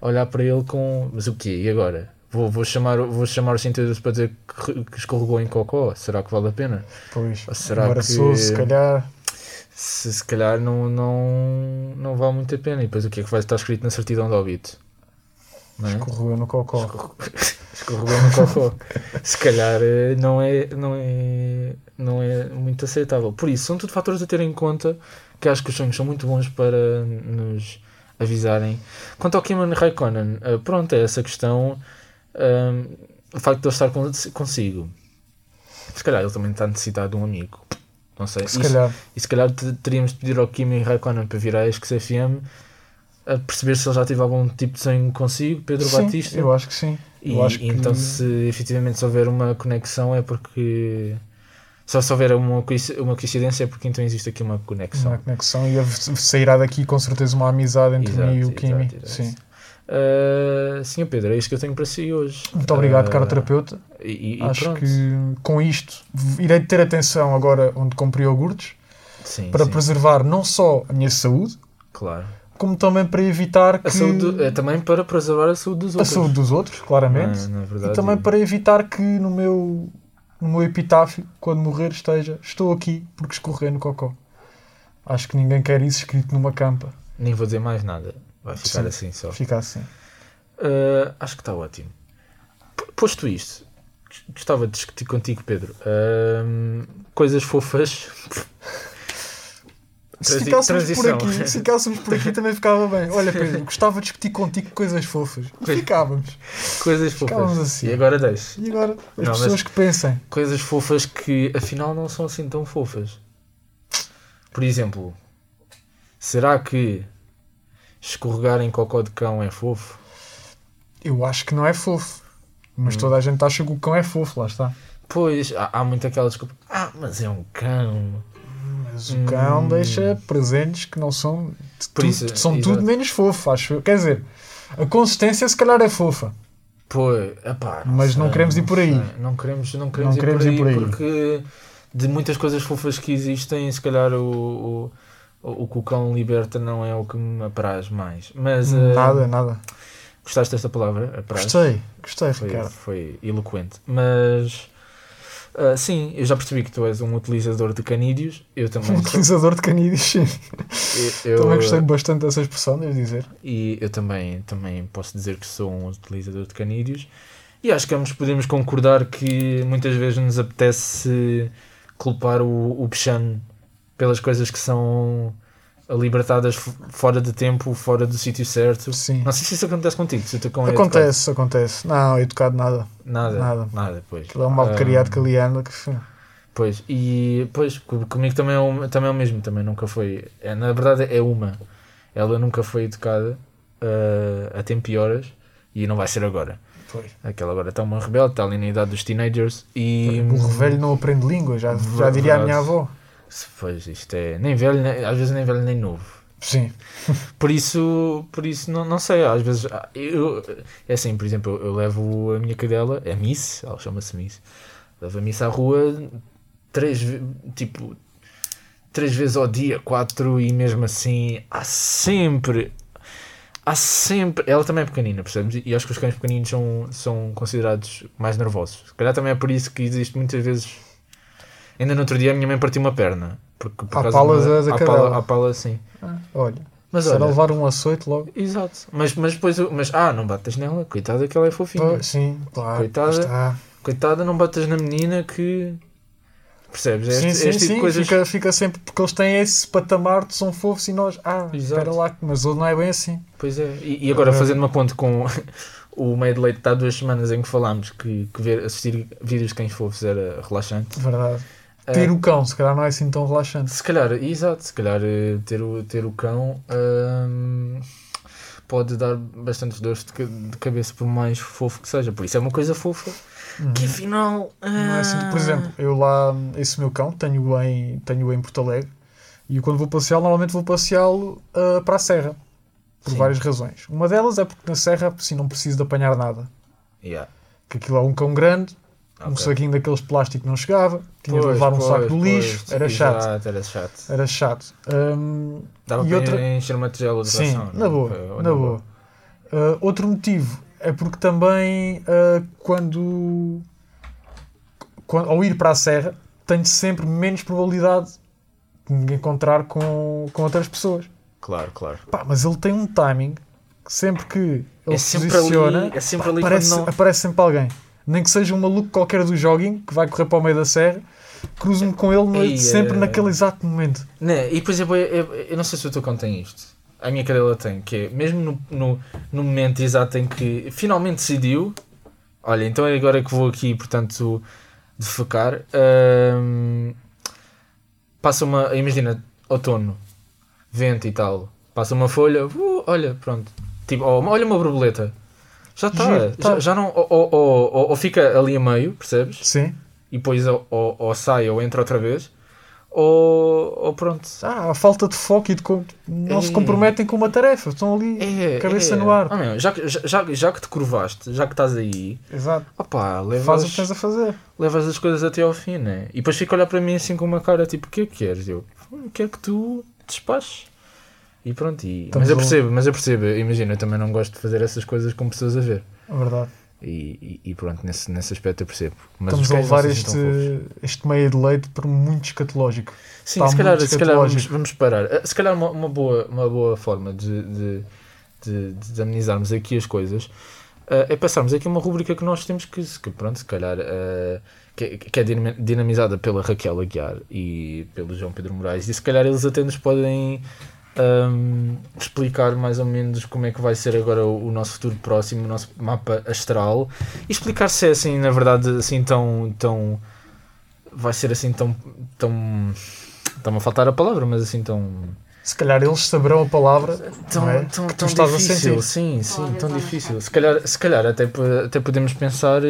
[SPEAKER 2] olhar para ele com. Mas o quê? E agora? Vou, vou, chamar, vou chamar os cientistas para dizer que, que escorregou em cocó? Será que vale a pena?
[SPEAKER 3] Pois.
[SPEAKER 2] Ou será que-
[SPEAKER 3] se calhar.
[SPEAKER 2] Se, se calhar não, não, não vale muito a pena. E depois o que é que vai estar escrito na certidão de óbito? É?
[SPEAKER 3] Escorregou no cocó.
[SPEAKER 2] escorregou no cocô. Se calhar eh, não é, não, é, não é muito aceitável. Por isso, são tudo fatores a ter em conta que acho que os sonhos são muito bons para nos avisarem. Quanto ao Kimi Raikkonen, eh, pronto, é essa questão. Ehm, o facto de ele estar con- consigo. Se calhar ele também está necessitado de um amigo. Não sei.
[SPEAKER 3] Se calhar.
[SPEAKER 2] e se calhar te- teríamos de pedir ao Kimi Raikkonen para vir à XFM a perceber se ele já teve algum tipo de sonho consigo, Pedro
[SPEAKER 3] Sim,
[SPEAKER 2] Batista.
[SPEAKER 3] eu acho que sim.
[SPEAKER 2] E, e então,
[SPEAKER 3] que-
[SPEAKER 2] se efetivamente se houver uma conexão, é porque. Só se houver uma, uma coincidência, é porque então existe aqui uma conexão.
[SPEAKER 3] Uma conexão e a- sairá daqui com certeza uma amizade entre
[SPEAKER 2] Exato,
[SPEAKER 3] mim e o
[SPEAKER 2] exato,
[SPEAKER 3] Kimi.
[SPEAKER 2] exato.
[SPEAKER 3] Sim.
[SPEAKER 2] Uh, Senhor Pedro, é isto que eu tenho para si hoje.
[SPEAKER 3] Muito obrigado,
[SPEAKER 2] Uh,
[SPEAKER 3] caro terapeuta.
[SPEAKER 2] E, e
[SPEAKER 3] Acho
[SPEAKER 2] pronto.
[SPEAKER 3] que com isto irei ter atenção agora onde compro iogurtes
[SPEAKER 2] Sim,
[SPEAKER 3] para
[SPEAKER 2] sim,
[SPEAKER 3] preservar não só a minha saúde,
[SPEAKER 2] claro.
[SPEAKER 3] como também para evitar que
[SPEAKER 2] A saúde, é também para preservar a saúde dos
[SPEAKER 3] a
[SPEAKER 2] outros.
[SPEAKER 3] saúde dos outros, claramente,
[SPEAKER 2] Não, é verdade.
[SPEAKER 3] e também para evitar que no meu, no meu epitáfio, quando morrer, esteja estou aqui porque escorreguei no cocó. Acho que ninguém quer isso escrito numa campa.
[SPEAKER 2] Nem vou dizer mais nada. Vai ficar
[SPEAKER 3] Sim.
[SPEAKER 2] assim só.
[SPEAKER 3] Fica assim.
[SPEAKER 2] Uh, acho que está ótimo. Posto isto, gostava de discutir contigo, Pedro. Um, coisas fofas.
[SPEAKER 3] Se ficássemos por aqui, se ficássemos por aqui também ficava bem. Olha, Pedro, gostava de discutir contigo coisas fofas. E ficávamos.
[SPEAKER 2] Coisas
[SPEAKER 3] Ficávamos
[SPEAKER 2] fofas.
[SPEAKER 3] assim.
[SPEAKER 2] E agora deixe.
[SPEAKER 3] E agora, as
[SPEAKER 2] Não,
[SPEAKER 3] pessoas que pensem.
[SPEAKER 2] Coisas fofas que afinal não são assim tão fofas. Por exemplo, será que escorregar em cocó de cão é fofo?
[SPEAKER 3] Eu acho que não é fofo. Mas
[SPEAKER 2] Hum.
[SPEAKER 3] toda a gente acha que o cão é fofo, lá está.
[SPEAKER 2] Pois, há, há muito aquela desculpa. Ah, mas é um cão.
[SPEAKER 3] Mas o cão deixa presentes que não são.
[SPEAKER 2] Hum.
[SPEAKER 3] Tudo-
[SPEAKER 2] isso,
[SPEAKER 3] são
[SPEAKER 2] exato.
[SPEAKER 3] tudo menos fofo, acho. Quer dizer, a consistência se calhar é fofa.
[SPEAKER 2] Pois, epá,
[SPEAKER 3] Mas não
[SPEAKER 2] sei,
[SPEAKER 3] queremos ir por aí.
[SPEAKER 2] sei. Não queremos, não queremos,
[SPEAKER 3] Não queremos
[SPEAKER 2] ir,
[SPEAKER 3] ir
[SPEAKER 2] por aí
[SPEAKER 3] por aí.
[SPEAKER 2] porque de muitas coisas fofas que existem, se calhar o, o, o que o cão liberta não é o que me apraz mais. Mas eh,
[SPEAKER 3] Nada, nada.
[SPEAKER 2] gostaste desta palavra? Apraz?
[SPEAKER 3] Gostei, gostei,
[SPEAKER 2] Foi,
[SPEAKER 3] Ricardo.
[SPEAKER 2] foi eloquente. Mas ah, sim, eu já percebi que tu és um utilizador de canídeos. Eu também.
[SPEAKER 3] Um utilizador de canídeos, sim.
[SPEAKER 2] eu,
[SPEAKER 3] Também gostei bastante dessa expressão, devo dizer.
[SPEAKER 2] E eu também, também posso dizer que sou um utilizador de canídeos. E acho que ambos podemos concordar que muitas vezes nos apetece culpar o, o pelas coisas que são libertadas fora de tempo, fora do sítio certo.
[SPEAKER 3] Sim.
[SPEAKER 2] Não sei se isso acontece contigo, se é
[SPEAKER 3] Acontece, acontece. Não, educado nada.
[SPEAKER 2] Nada,
[SPEAKER 3] Nada.
[SPEAKER 2] nada, pois.
[SPEAKER 3] Aquilo é um mal
[SPEAKER 2] Ah,
[SPEAKER 3] criado que ali anda. Que...
[SPEAKER 2] Pois, e pois, co- comigo também é, o, também é o mesmo, também nunca foi. É, na verdade é uma. Ela nunca foi educada ah, a tempo e horas e não vai ser agora.
[SPEAKER 3] Pois.
[SPEAKER 2] Aquela agora está uma rebelde, está ali na idade dos teenagers e.
[SPEAKER 3] O burro velho não aprende língua, já, já diria a minha avó.
[SPEAKER 2] Pois, isto é. Nem velho, nem- às vezes nem velho nem novo.
[SPEAKER 3] Sim.
[SPEAKER 2] Por isso, por isso não, não sei, às vezes. ah, Eu, é assim, por exemplo, eu, eu levo a minha cadela, a Miss, ela chama-se Miss, levo a Miss à rua três, tipo, três vezes ao dia, quatro, e mesmo assim há sempre. Há sempre. Ela também é pequenina, percebes? E acho que os cães pequeninos são, são considerados mais nervosos. Se calhar também é por isso que existe muitas vezes. Ainda no outro dia a minha mãe partiu uma perna. Porque, por
[SPEAKER 3] À da- da
[SPEAKER 2] à
[SPEAKER 3] cadela.
[SPEAKER 2] pala, à pala, sim.
[SPEAKER 3] Olha,
[SPEAKER 2] Mas
[SPEAKER 3] se era
[SPEAKER 2] olha,
[SPEAKER 3] levar um açoite logo.
[SPEAKER 2] Exato. Mas, mas depois. Mas, ah, não batas nela. Coitada que ela é fofinha.
[SPEAKER 3] Sim, claro.
[SPEAKER 2] Coitada.
[SPEAKER 3] Está.
[SPEAKER 2] Coitada, não batas na menina que. Percebes? É
[SPEAKER 3] Sim,
[SPEAKER 2] este,
[SPEAKER 3] sim,
[SPEAKER 2] este tipo
[SPEAKER 3] sim.
[SPEAKER 2] coisas.
[SPEAKER 3] Fica, fica sempre. Porque eles têm esse patamar de são fofos e nós. Ah,
[SPEAKER 2] Exato.
[SPEAKER 3] espera lá, mas ele não é bem assim.
[SPEAKER 2] Pois é. E, e agora,
[SPEAKER 3] É.
[SPEAKER 2] fazendo uma ponte com o meio de leite de há duas semanas em que falámos que, que ver, assistir vídeos de cães fofos era relaxante.
[SPEAKER 3] Verdade. Ter o cão, se calhar não é assim tão relaxante.
[SPEAKER 2] Se calhar, exato, se calhar eh, ter o, ter o cão hum, pode dar bastantes dores de, de cabeça, por mais fofo que seja. Por isso é uma coisa fofa que afinal.
[SPEAKER 3] Não é assim. Por
[SPEAKER 2] ah,
[SPEAKER 3] exemplo, eu lá, esse meu cão, tenho em, tenho em Porto Alegre e quando vou passeá-lo, normalmente vou passeá-lo ah, para a Serra. Por
[SPEAKER 2] Sim.
[SPEAKER 3] várias razões. Uma delas é porque na Serra, assim, não preciso de apanhar nada.
[SPEAKER 2] yeah,
[SPEAKER 3] Que aquilo é um cão grande, um
[SPEAKER 2] ok.
[SPEAKER 3] saquinho daqueles de plástico não chegava, tinha de
[SPEAKER 2] Pois,
[SPEAKER 3] levar um saco
[SPEAKER 2] pois,
[SPEAKER 3] do lixo,
[SPEAKER 2] pois,
[SPEAKER 3] era chato.
[SPEAKER 2] Exato, era chato.
[SPEAKER 3] Era chato. Hum,
[SPEAKER 2] Dava
[SPEAKER 3] E
[SPEAKER 2] para
[SPEAKER 3] outra-
[SPEAKER 2] encher uma tigela de
[SPEAKER 3] Sim,
[SPEAKER 2] ração.
[SPEAKER 3] na
[SPEAKER 2] não?
[SPEAKER 3] boa,
[SPEAKER 2] Foi-
[SPEAKER 3] na boa. Uh, outro motivo é porque também uh, quando, quando ao ir para a serra tenho sempre menos probabilidade de me encontrar com, com outras pessoas.
[SPEAKER 2] Claro, claro.
[SPEAKER 3] Pá, mas ele tem um timing que sempre que ele
[SPEAKER 2] É
[SPEAKER 3] se
[SPEAKER 2] sempre
[SPEAKER 3] posiciona,
[SPEAKER 2] ali, é sempre
[SPEAKER 3] pá,
[SPEAKER 2] ali
[SPEAKER 3] aparece,
[SPEAKER 2] não...
[SPEAKER 3] aparece sempre alguém. Nem que seja um maluco qualquer do jogging que vai correr para o meio da serra, cruzo-me com ele sempre
[SPEAKER 2] é-
[SPEAKER 3] naquele exato momento.
[SPEAKER 2] Né? E por exemplo, eu, eu, eu não sei se o teu cão tem isto. A minha cadela tem, que é mesmo no, no, no momento exato em que finalmente decidiu, olha, então é agora que vou aqui, portanto, defecar. hum, passa uma, imagina, outono, vento e tal, passa uma folha, uh, olha, pronto, tipo, oh, olha uma borboleta, já está,
[SPEAKER 3] tá.
[SPEAKER 2] já, já não, ou, ou, ou, ou- fica ali a meio, percebes?
[SPEAKER 3] Sim.
[SPEAKER 2] E depois ou, ou, sai ou entra outra vez, ou, ou pronto.
[SPEAKER 3] Ah, a falta de foco e de não se
[SPEAKER 2] É.
[SPEAKER 3] comprometem com uma tarefa, estão ali.
[SPEAKER 2] É,
[SPEAKER 3] Cabeça
[SPEAKER 2] é.
[SPEAKER 3] no ar.
[SPEAKER 2] Ah, meu, já, que- já, já, já que te curvaste, já que estás aí,
[SPEAKER 3] Exato.
[SPEAKER 2] opá,
[SPEAKER 3] Faz
[SPEAKER 2] levas,
[SPEAKER 3] o que tens a fazer.
[SPEAKER 2] levas as coisas até ao fim, né? E depois fica a olhar para mim assim com uma cara tipo: o que é que queres? Eu "Hum, quero que tu despaches. E pronto, e...
[SPEAKER 3] Estamos
[SPEAKER 2] mas eu percebo, mas eu percebo, imagina, eu também não gosto de fazer essas coisas com pessoas a ver.
[SPEAKER 3] É verdade.
[SPEAKER 2] E, e, e pronto, nesse, nesse aspecto eu percebo. Mas
[SPEAKER 3] Estamos
[SPEAKER 2] os
[SPEAKER 3] a levar
[SPEAKER 2] assim
[SPEAKER 3] este, este meio de leite por muito escatológico.
[SPEAKER 2] Sim,
[SPEAKER 3] Está
[SPEAKER 2] se calhar, se calhar vamos, vamos parar. Eh, Se calhar uma, uma boa, uma boa forma de, de, de, de amenizarmos aqui as coisas eh, é passarmos aqui uma rubrica que nós temos que, que pronto, se calhar, eh, que, que é dinami- dinamizada pela Raquel Aguiar e pelo João Pedro Moraes e se calhar eles até nos podem ahm, explicar mais ou menos como é que vai ser agora o, o nosso futuro próximo, o nosso mapa astral e explicar se é assim, na verdade, assim tão, tão vai ser assim tão, tão Está-me a faltar a palavra, mas assim tão.
[SPEAKER 3] Se calhar eles saberão a palavra
[SPEAKER 2] Tão,
[SPEAKER 3] é?
[SPEAKER 2] tão, tão difícil. Sim, sim,
[SPEAKER 1] Olha,
[SPEAKER 2] tão
[SPEAKER 1] tá.
[SPEAKER 2] difícil. Se calhar, se calhar até, até podemos pensar.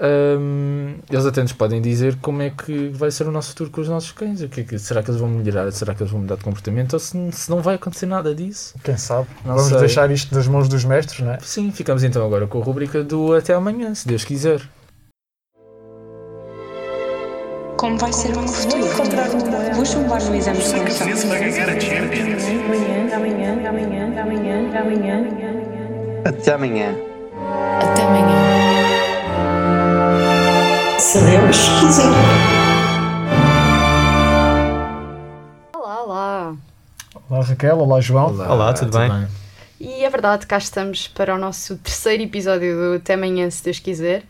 [SPEAKER 2] Hum, eles até nos podem dizer como é que vai ser o nosso futuro com os nossos cães. O que é que- será que eles vão melhorar? Será que eles vão mudar de comportamento? Ou se, se não vai acontecer nada disso?
[SPEAKER 3] Quem sabe?
[SPEAKER 2] Não
[SPEAKER 3] Vamos
[SPEAKER 2] sei.
[SPEAKER 3] deixar isto das mãos dos mestres, não é?
[SPEAKER 2] Sim, ficamos então agora com a rubrica do Até amanhã, se Deus quiser.
[SPEAKER 1] Como vai ser o meu futuro? Vou chumbar no exame de seleção.
[SPEAKER 5] Até amanhã.
[SPEAKER 1] Até amanhã.
[SPEAKER 6] Se Deus quiser.
[SPEAKER 7] Olá, olá.
[SPEAKER 3] Olá Raquel, olá João.
[SPEAKER 8] Olá, tudo bem?
[SPEAKER 7] E é verdade, cá estamos para o nosso terceiro episódio do Até Amanhã, se Deus quiser.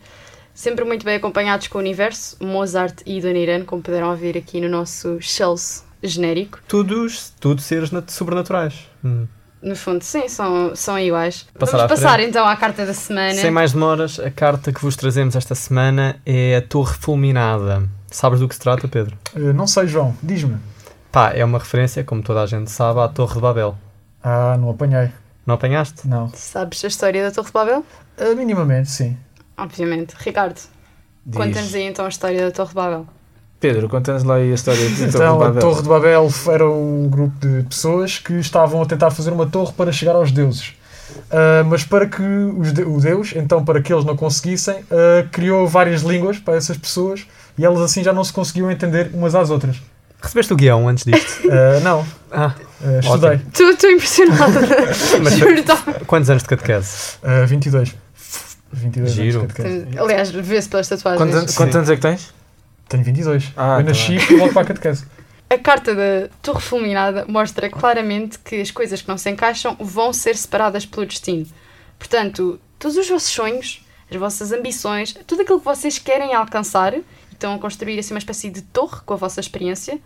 [SPEAKER 7] Sempre muito bem acompanhados com o universo, Mozart e Dona Irene, como puderam ouvir aqui no nosso Shells genérico.
[SPEAKER 8] Todos, tudo seres nat- sobrenaturais. Hum.
[SPEAKER 7] No fundo, sim, são, são iguais.
[SPEAKER 8] Passar
[SPEAKER 7] Vamos passar
[SPEAKER 8] frente.
[SPEAKER 7] então à carta da semana.
[SPEAKER 8] Sem mais demoras, a carta que vos trazemos esta semana é a Torre Fulminada. Sabes do que se trata, Pedro?
[SPEAKER 3] Eh, não sei, João, diz-me.
[SPEAKER 8] Pá, é uma referência, como toda a gente sabe, à Torre de Babel.
[SPEAKER 3] Ah, não apanhei.
[SPEAKER 8] Não apanhaste?
[SPEAKER 3] Não.
[SPEAKER 7] Sabes a história da Torre de Babel?
[SPEAKER 3] Eh, minimamente, sim.
[SPEAKER 7] Obviamente. Ricardo, conta-nos aí então a história da Torre de Babel.
[SPEAKER 2] Pedro, conta-nos lá aí a história da Torre de
[SPEAKER 3] Então, a
[SPEAKER 2] Babel.
[SPEAKER 3] Torre de Babel era um grupo de pessoas que estavam a tentar fazer uma torre para chegar aos deuses. Ah, mas para que os de- o Deus, então para que eles não conseguissem, ah, criou várias línguas para essas pessoas e elas assim já não se conseguiam entender umas às outras.
[SPEAKER 8] Recebeste o guião antes disto?
[SPEAKER 3] Ah, não,
[SPEAKER 8] ah,
[SPEAKER 3] ah, estudei.
[SPEAKER 7] Estou impressionada.
[SPEAKER 8] Mas- quantos anos de catequese?
[SPEAKER 3] Ah, 22. 22
[SPEAKER 8] Giro.
[SPEAKER 3] anos de catequese.
[SPEAKER 7] Aliás, vê-se pelas tatuagens.
[SPEAKER 2] Quantos, quantos anos é que tens?
[SPEAKER 3] Tenho 22.
[SPEAKER 2] Ah,
[SPEAKER 3] Eu
[SPEAKER 2] tá
[SPEAKER 3] nasci
[SPEAKER 2] bem.
[SPEAKER 3] e logo para a catequese.
[SPEAKER 7] A carta da Torre Fulminada mostra claramente que as coisas que não se encaixam vão ser separadas pelo destino. Portanto, todos os vossos sonhos, as vossas ambições, tudo aquilo que vocês querem alcançar e estão a construir assim uma espécie de torre com a vossa experiência,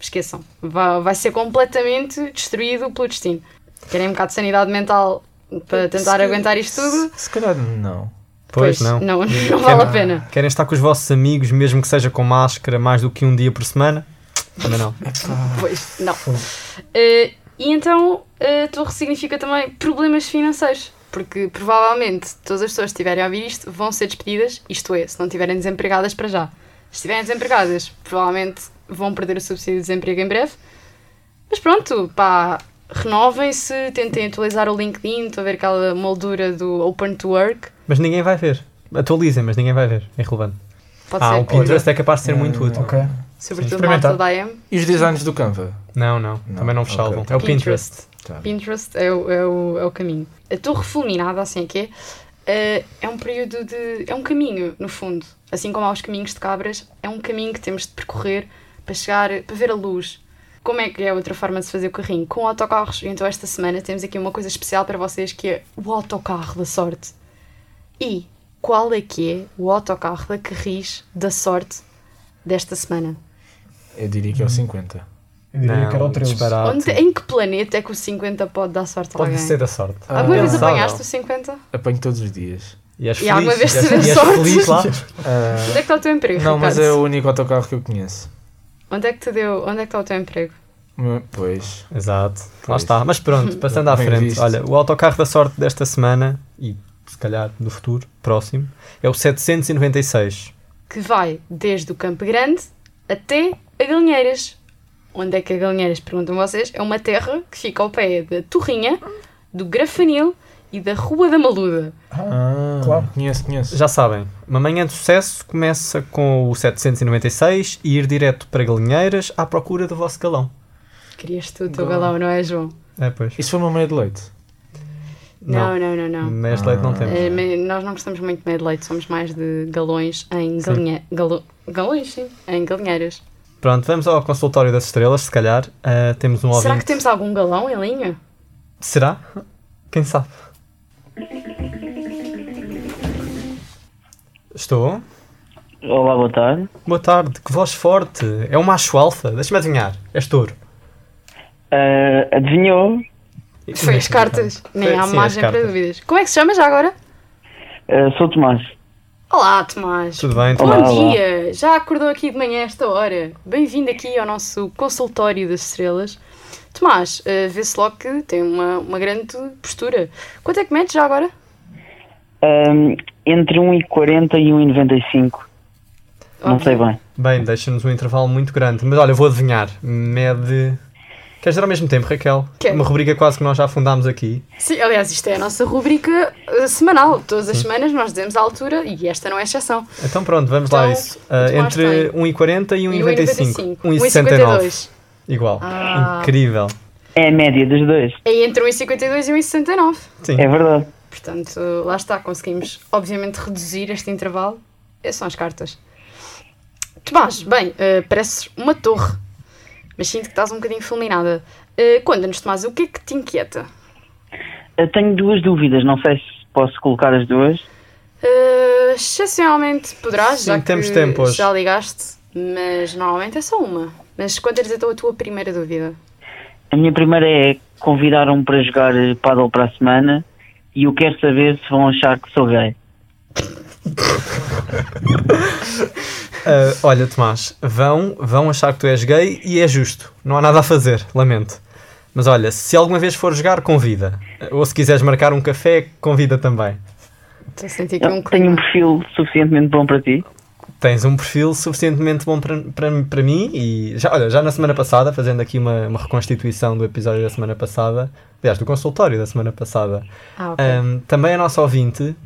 [SPEAKER 7] esqueçam. Vai, vai ser completamente destruído pelo destino. Querem um bocado de sanidade mental para tentar
[SPEAKER 2] Se-
[SPEAKER 7] aguentar isto tudo?
[SPEAKER 2] Se calhar não.
[SPEAKER 8] Pois, não.
[SPEAKER 7] Não, não vale a pena.
[SPEAKER 8] Querem estar com os vossos amigos, mesmo que seja com máscara, mais do que um dia por semana? Também não.
[SPEAKER 7] Pois, não. Eh, e então a torre significa também problemas financeiros. Porque provavelmente todas as pessoas que estiverem a ouvir isto vão ser despedidas, isto é, se não estiverem desempregadas para já. Se estiverem desempregadas, provavelmente vão perder o subsídio de desemprego em breve. Mas pronto, pá, renovem-se, tentem atualizar o LinkedIn, estou a ver aquela moldura do Open to Work.
[SPEAKER 8] Mas ninguém vai ver. Atualizem, mas ninguém vai ver. É irrelevante.
[SPEAKER 7] Pode
[SPEAKER 8] Ah,
[SPEAKER 7] ser,
[SPEAKER 8] o Pinterest é capaz de ser muito útil.
[SPEAKER 3] Ok.
[SPEAKER 7] sobretudo
[SPEAKER 3] experimentar.
[SPEAKER 7] malta da.
[SPEAKER 2] E os designs do Canva?
[SPEAKER 8] Não, não,
[SPEAKER 2] Não,
[SPEAKER 8] também não vos
[SPEAKER 2] ok.
[SPEAKER 8] salvam. É o Pinterest.
[SPEAKER 2] Tá.
[SPEAKER 7] Pinterest é o, é o, é o caminho. A torre fulminada, assim é que é, eh, é um período de. é um caminho, no fundo. Assim como há os caminhos de cabras, é um caminho que temos de percorrer para chegar, para ver a luz. Como é que é outra forma de se fazer o carrinho? Com autocarros. E Então, esta semana temos aqui uma coisa especial para vocês que é o autocarro da sorte. E qual é que é o autocarro da Carris da sorte desta semana?
[SPEAKER 2] Eu diria que é o 50.
[SPEAKER 3] Eu diria que era o
[SPEAKER 8] Não,
[SPEAKER 3] 13.
[SPEAKER 8] disparate.
[SPEAKER 7] Onde, em que planeta é que o 50 pode dar sorte a
[SPEAKER 8] Pode
[SPEAKER 7] alguém?
[SPEAKER 8] ser da sorte.
[SPEAKER 7] Alguma vez apanhaste o 50?
[SPEAKER 2] Apanho todos os dias.
[SPEAKER 8] E és
[SPEAKER 7] E alguma vez
[SPEAKER 8] e és-
[SPEAKER 7] tiveste
[SPEAKER 8] e és
[SPEAKER 7] sorte?
[SPEAKER 8] feliz lá?
[SPEAKER 2] Ah,
[SPEAKER 7] Onde é que está o teu emprego?
[SPEAKER 2] não, mas
[SPEAKER 7] Ricardo?
[SPEAKER 2] é o único autocarro que eu conheço.
[SPEAKER 7] Onde é que te deu? Onde é que está o teu emprego?
[SPEAKER 2] Hum, Pois.
[SPEAKER 8] Exato, lá
[SPEAKER 2] Pois.
[SPEAKER 8] está. Mas pronto, passando à frente.
[SPEAKER 2] visto.
[SPEAKER 8] Olha, o autocarro da sorte desta semana, e se calhar do futuro, próximo, é o 796.
[SPEAKER 7] Que vai desde o Campo Grande até a Galinheiras. Onde é que a Galinheiras, perguntam vocês, é uma terra que fica ao pé da Torrinha, do Grafanil e da Rua da Maluda.
[SPEAKER 2] Ah,
[SPEAKER 3] claro.
[SPEAKER 2] Conheço, conheço.
[SPEAKER 8] Já sabem, uma manhã de sucesso começa com o 796 e ir direto para Galinheiras à procura do vosso galão.
[SPEAKER 7] Querias tu o teu galão, não é, João?
[SPEAKER 8] É, pois.
[SPEAKER 2] Isso foi uma meia de leite.
[SPEAKER 7] Não, não, não, não.
[SPEAKER 8] Mas leite não
[SPEAKER 2] Ah.
[SPEAKER 8] temos.
[SPEAKER 7] Eh, nós não gostamos muito de meio de leite, somos mais de galões em
[SPEAKER 8] Sim.
[SPEAKER 7] galinha... Galo... Galões, sim, em galinheiras.
[SPEAKER 8] Pronto, vamos ao consultório das estrelas, se calhar. Ah, temos um ouvinte.
[SPEAKER 7] Será que temos algum galão em linha?
[SPEAKER 8] Será? Quem sabe? Estou.
[SPEAKER 5] Olá, boa tarde.
[SPEAKER 8] Boa tarde, que voz forte. É um macho alfa. Deixa-me adivinhar. És touro.
[SPEAKER 5] Ah, adivinhou?
[SPEAKER 7] Foi as cartas, nem há
[SPEAKER 8] sim,
[SPEAKER 7] margem para dúvidas. Como é que se chama já agora?
[SPEAKER 5] Ah, sou Tomás.
[SPEAKER 7] Olá, Tomás.
[SPEAKER 8] Tudo bem?
[SPEAKER 7] Bom
[SPEAKER 5] Olá, olá.
[SPEAKER 7] dia! Já acordou aqui de manhã a esta hora. Bem-vindo aqui ao nosso consultório das estrelas. Tomás, eh, vê-se logo que tem uma, uma grande postura. Quanto é que metes já agora?
[SPEAKER 5] Ah, entre 1,40 e 1,95. Não sei bem.
[SPEAKER 8] Bem, deixa-nos um intervalo muito grande. Mas olha, eu vou adivinhar. Mede Queres dizer ao mesmo tempo, Raquel?
[SPEAKER 7] Quero.
[SPEAKER 8] Uma rubrica quase que nós já afundámos aqui.
[SPEAKER 7] Sim, aliás, isto é a nossa rubrica eh, semanal. Todas as semanas nós dizemos a altura e esta não é exceção.
[SPEAKER 8] Então pronto, vamos lá a
[SPEAKER 7] Então,
[SPEAKER 8] isso. Ah,
[SPEAKER 7] o Tomás
[SPEAKER 8] entre
[SPEAKER 7] tem.
[SPEAKER 8] 1,40 e
[SPEAKER 7] E
[SPEAKER 8] 1,95.
[SPEAKER 7] 1,95.
[SPEAKER 8] 1,69.
[SPEAKER 7] 1,52.
[SPEAKER 8] Igual.
[SPEAKER 7] Ah.
[SPEAKER 8] Incrível.
[SPEAKER 5] É a média dos dois.
[SPEAKER 7] É entre 1,52 e 1,69.
[SPEAKER 8] Sim.
[SPEAKER 5] É verdade.
[SPEAKER 7] Portanto, lá está, conseguimos obviamente reduzir este intervalo. Essas são as cartas. Tomás, bem, eh, pareces uma torre, mas sinto que estás um bocadinho fulminada. Uh, Conta-nos, Tomás, o que é que te inquieta?
[SPEAKER 5] Eu tenho duas dúvidas, não sei se posso colocar as duas.
[SPEAKER 7] Uh, excepcionalmente poderás,
[SPEAKER 8] Sim,
[SPEAKER 7] já
[SPEAKER 8] temos
[SPEAKER 7] que
[SPEAKER 8] tempo hoje.
[SPEAKER 7] já ligaste, mas normalmente é só uma. Mas conta-nos então a tua primeira dúvida.
[SPEAKER 5] A minha primeira é convidaram-me para jogar paddle para a semana e eu quero saber se vão achar que sou gay.
[SPEAKER 8] Ah, olha, Tomás, vão, vão achar que tu és gay e é justo. Não há nada a fazer, lamento. Mas olha, se alguma vez for jogar, convida. Ou se quiseres marcar um café, convida também.
[SPEAKER 7] Estou a sentir aqui
[SPEAKER 5] Eu
[SPEAKER 7] um
[SPEAKER 5] tenho um perfil suficientemente bom para ti.
[SPEAKER 8] Tens um perfil suficientemente bom para, para, para mim e já, olha, já na semana passada, fazendo aqui uma, uma reconstituição do episódio da semana passada, aliás, do consultório da semana passada,
[SPEAKER 7] Ah, ok.
[SPEAKER 8] ahm, também a nossa ouvinte,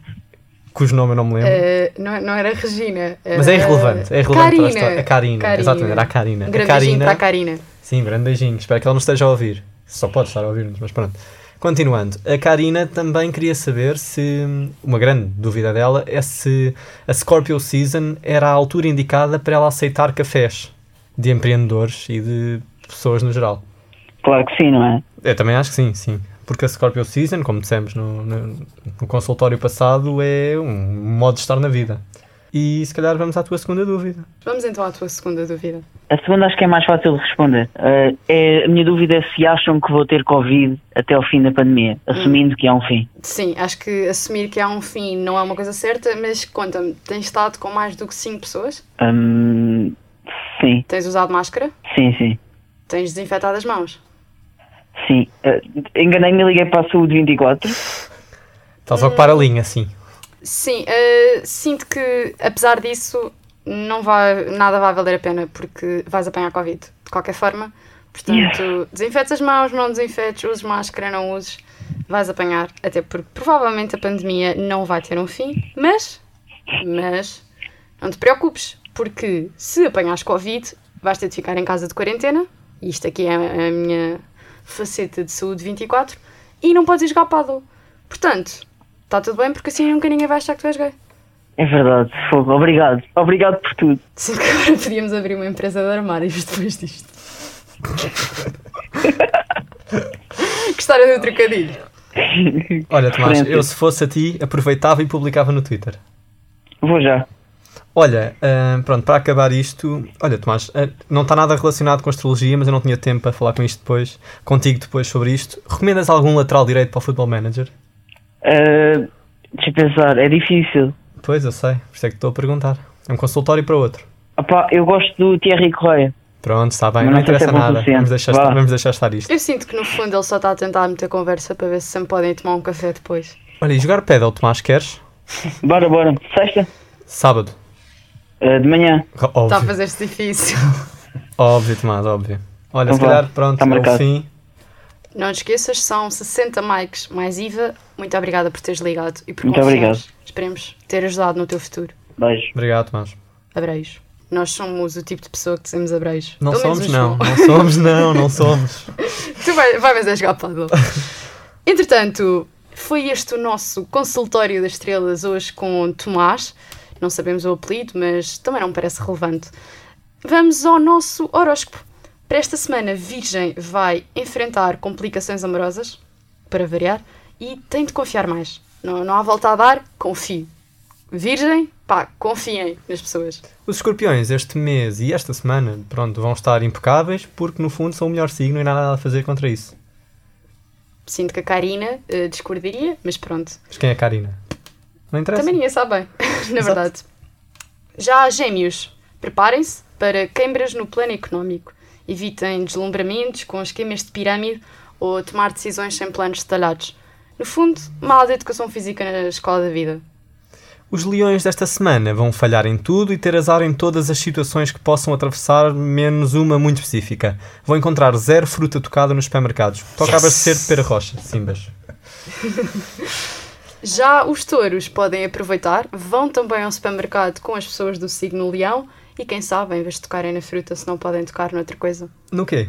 [SPEAKER 8] cujo nome eu não me lembro,
[SPEAKER 7] Uh, não, não era Regina.
[SPEAKER 8] mas é
[SPEAKER 7] era
[SPEAKER 8] irrelevante, é irrelevante para a
[SPEAKER 7] Karina.
[SPEAKER 8] história. A Karina, exatamente, era a Karina.
[SPEAKER 7] Um
[SPEAKER 8] a
[SPEAKER 7] grande beijinho
[SPEAKER 8] Karina,
[SPEAKER 7] para a Karina.
[SPEAKER 8] Sim, grande beijinho. Espero que ela não esteja a ouvir. Só pode estar a ouvir-nos, mas pronto. Continuando, a Karina também queria saber se. Uma grande dúvida dela é se a Scorpio Season era a altura indicada para ela aceitar cafés de empreendedores e de pessoas no geral.
[SPEAKER 5] Claro que sim, não é?
[SPEAKER 8] Eu também acho que sim, sim. Porque a Scorpio Season, como dissemos no, no, no consultório passado, é um modo de estar na vida. E se calhar vamos à tua segunda dúvida.
[SPEAKER 7] Vamos então à tua segunda dúvida.
[SPEAKER 5] A segunda acho que é mais fácil de responder. Eh, é, a minha dúvida é se acham que vou ter Covid até ao fim da pandemia, assumindo que há um fim.
[SPEAKER 7] Sim, acho que assumir que há um fim não é uma coisa certa, mas conta-me, tens estado com mais do que 5 pessoas?
[SPEAKER 5] Hum, sim,
[SPEAKER 7] Tens usado máscara?
[SPEAKER 5] sim, sim.
[SPEAKER 7] Tens desinfetado as mãos?
[SPEAKER 5] Sim. Eh, Enganei-me e liguei para a Saúde 24.
[SPEAKER 8] Estás a ocupar a linha, sim.
[SPEAKER 7] Sim, eh, sinto que apesar disso não vai, nada vai valer a pena porque vais apanhar Covid de qualquer forma. Portanto, desinfetes as mãos, não desinfetes, uses máscara, não uses, vais apanhar. Até porque provavelmente a pandemia não vai ter um fim, mas, mas não te preocupes, porque se apanhares Covid, vais ter de ficar em casa de quarentena, e isto aqui é a minha faceta de saúde 24, e não podes ir jogar paddle. Portanto, está tudo bem porque assim nunca ninguém vai achar que tu és gay.
[SPEAKER 5] É verdade, fogo. Obrigado. Obrigado por tudo.
[SPEAKER 7] Sinto que agora podíamos abrir uma empresa de armários depois disto. Gostaram do trocadilho?
[SPEAKER 8] Olha, Tomás, eu se fosse a ti, aproveitava e publicava no Twitter.
[SPEAKER 5] Vou já.
[SPEAKER 8] Olha, ah, pronto, para acabar isto, olha, Tomás, ah, não está nada relacionado com astrologia, mas eu não tinha tempo para falar com isto depois, contigo depois sobre isto. Recomendas algum lateral direito para o Football Manager?
[SPEAKER 5] Eh, deixa eu pensar, é difícil.
[SPEAKER 8] Pois, eu sei, por isso é que estou a perguntar. É um consultório para outro.
[SPEAKER 5] Opá, eu gosto do Thierry Correia.
[SPEAKER 8] Pronto, está bem,
[SPEAKER 5] Mas
[SPEAKER 8] não interessa
[SPEAKER 5] é
[SPEAKER 8] nada. Vamos deixar, estar, vamos deixar estar isto.
[SPEAKER 7] Eu sinto que no fundo ele só está a tentar meter conversa para ver se sempre podem tomar um café depois.
[SPEAKER 8] Olha, e jogar pedal, Tomás, queres?
[SPEAKER 5] Bora, bora. Sexta?
[SPEAKER 8] Sábado.
[SPEAKER 5] Eh, de manhã.
[SPEAKER 7] Está a
[SPEAKER 8] Óbvio,
[SPEAKER 7] fazer-se difícil.
[SPEAKER 8] óbvio, Tomás, óbvio. Olha,
[SPEAKER 5] Então
[SPEAKER 8] se calhar, pronto,
[SPEAKER 5] está
[SPEAKER 8] é o fim.
[SPEAKER 7] Não te esqueças, são 60 mics mais IVA. Muito obrigada por teres ligado e por
[SPEAKER 5] Muito obrigado.
[SPEAKER 7] Esperemos ter ajudado no teu futuro.
[SPEAKER 5] Beijo.
[SPEAKER 8] Obrigado, Tomás.
[SPEAKER 7] Abreios. Nós somos o tipo de pessoa que dizemos abreios.
[SPEAKER 8] Não
[SPEAKER 7] Pelo
[SPEAKER 8] somos, não. Não somos, não, não somos.
[SPEAKER 7] Tu vai, vai mas é jogar paddle. Entretanto, foi este o nosso consultório das estrelas hoje com Tomás. Não sabemos o apelido, mas também não me parece relevante. Vamos ao nosso horóscopo. Para esta semana, Virgem vai enfrentar complicações amorosas, para variar, e tem de confiar mais. Não, não há volta a dar, confie. Virgem, pá, confiem nas pessoas.
[SPEAKER 8] Os escorpiões, este mês e esta semana, pronto, vão estar impecáveis porque no fundo são o melhor signo e nada a fazer contra isso.
[SPEAKER 7] Sinto que a Karina eh, discordaria, mas pronto.
[SPEAKER 8] Mas quem é a Karina? Não interessa.
[SPEAKER 7] Também ninguém sabe bem, na verdade. Já há gêmeos, preparem-se para queimbras no plano económico. Evitem deslumbramentos com esquemas de pirâmide ou tomar decisões sem planos detalhados. No fundo, mal de educação física na escola da vida.
[SPEAKER 8] Os leões desta semana vão falhar em tudo e ter azar em todas as situações que possam atravessar, menos uma muito específica. Vão encontrar zero fruta tocada nos supermercados. Acabas de ser de pera rocha, Simbas.
[SPEAKER 7] Já os touros podem aproveitar, vão também ao supermercado com as pessoas do signo leão e quem sabe, em vez de tocarem na fruta, se não podem tocar noutra coisa.
[SPEAKER 8] No quê?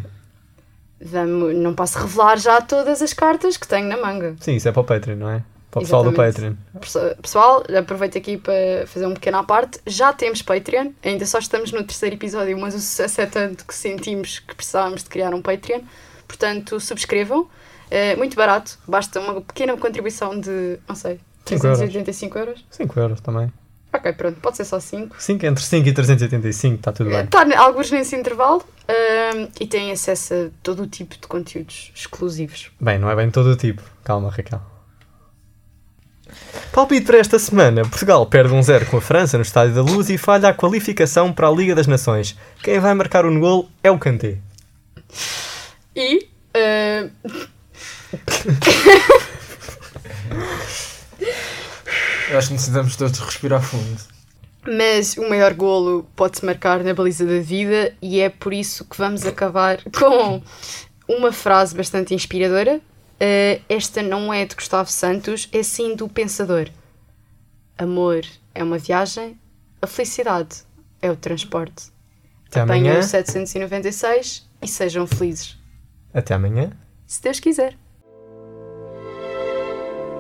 [SPEAKER 7] Vamos, não posso revelar já todas as cartas que tenho na manga.
[SPEAKER 8] Sim, isso é para o Patreon, não é? Para o pessoal do
[SPEAKER 7] Exatamente.
[SPEAKER 8] Patreon.
[SPEAKER 7] Perso- Pessoal, aproveito aqui para fazer um pequeno à parte. Já temos Patreon, ainda só estamos no terceiro episódio, mas o sucesso é tanto que sentimos que precisávamos de criar um Patreon. Portanto, subscrevam. É muito barato, basta uma pequena contribuição de, não sei,
[SPEAKER 8] Cinco euros.
[SPEAKER 7] 385 euros.
[SPEAKER 8] 5 euros também.
[SPEAKER 7] Ok, pronto, pode ser só 5.
[SPEAKER 8] 5, entre 5 e 385, está tudo bem.
[SPEAKER 7] Está alguns nesse intervalo ahm, e têm acesso a todo o tipo de conteúdos exclusivos.
[SPEAKER 8] Bem, não é bem todo o tipo. Calma, Raquel. Palpite para esta semana. Portugal perde um 0 com a França no Estádio da Luz e falha a qualificação para a Liga das Nações. Quem vai marcar o gol é o Kanté.
[SPEAKER 7] E ahm,
[SPEAKER 2] Eu acho que necessitamos todos respirar fundo.
[SPEAKER 7] Mas o maior golo pode-se marcar na baliza da vida e é por isso que vamos acabar com uma frase bastante inspiradora. Eh, esta não é de Gustavo Santos, é sim do Pensador. Amor é uma viagem, a felicidade é o transporte.
[SPEAKER 8] Até
[SPEAKER 7] Apanhem
[SPEAKER 8] amanhã.
[SPEAKER 7] o 796 e sejam felizes.
[SPEAKER 8] Até amanhã.
[SPEAKER 7] Se Deus quiser.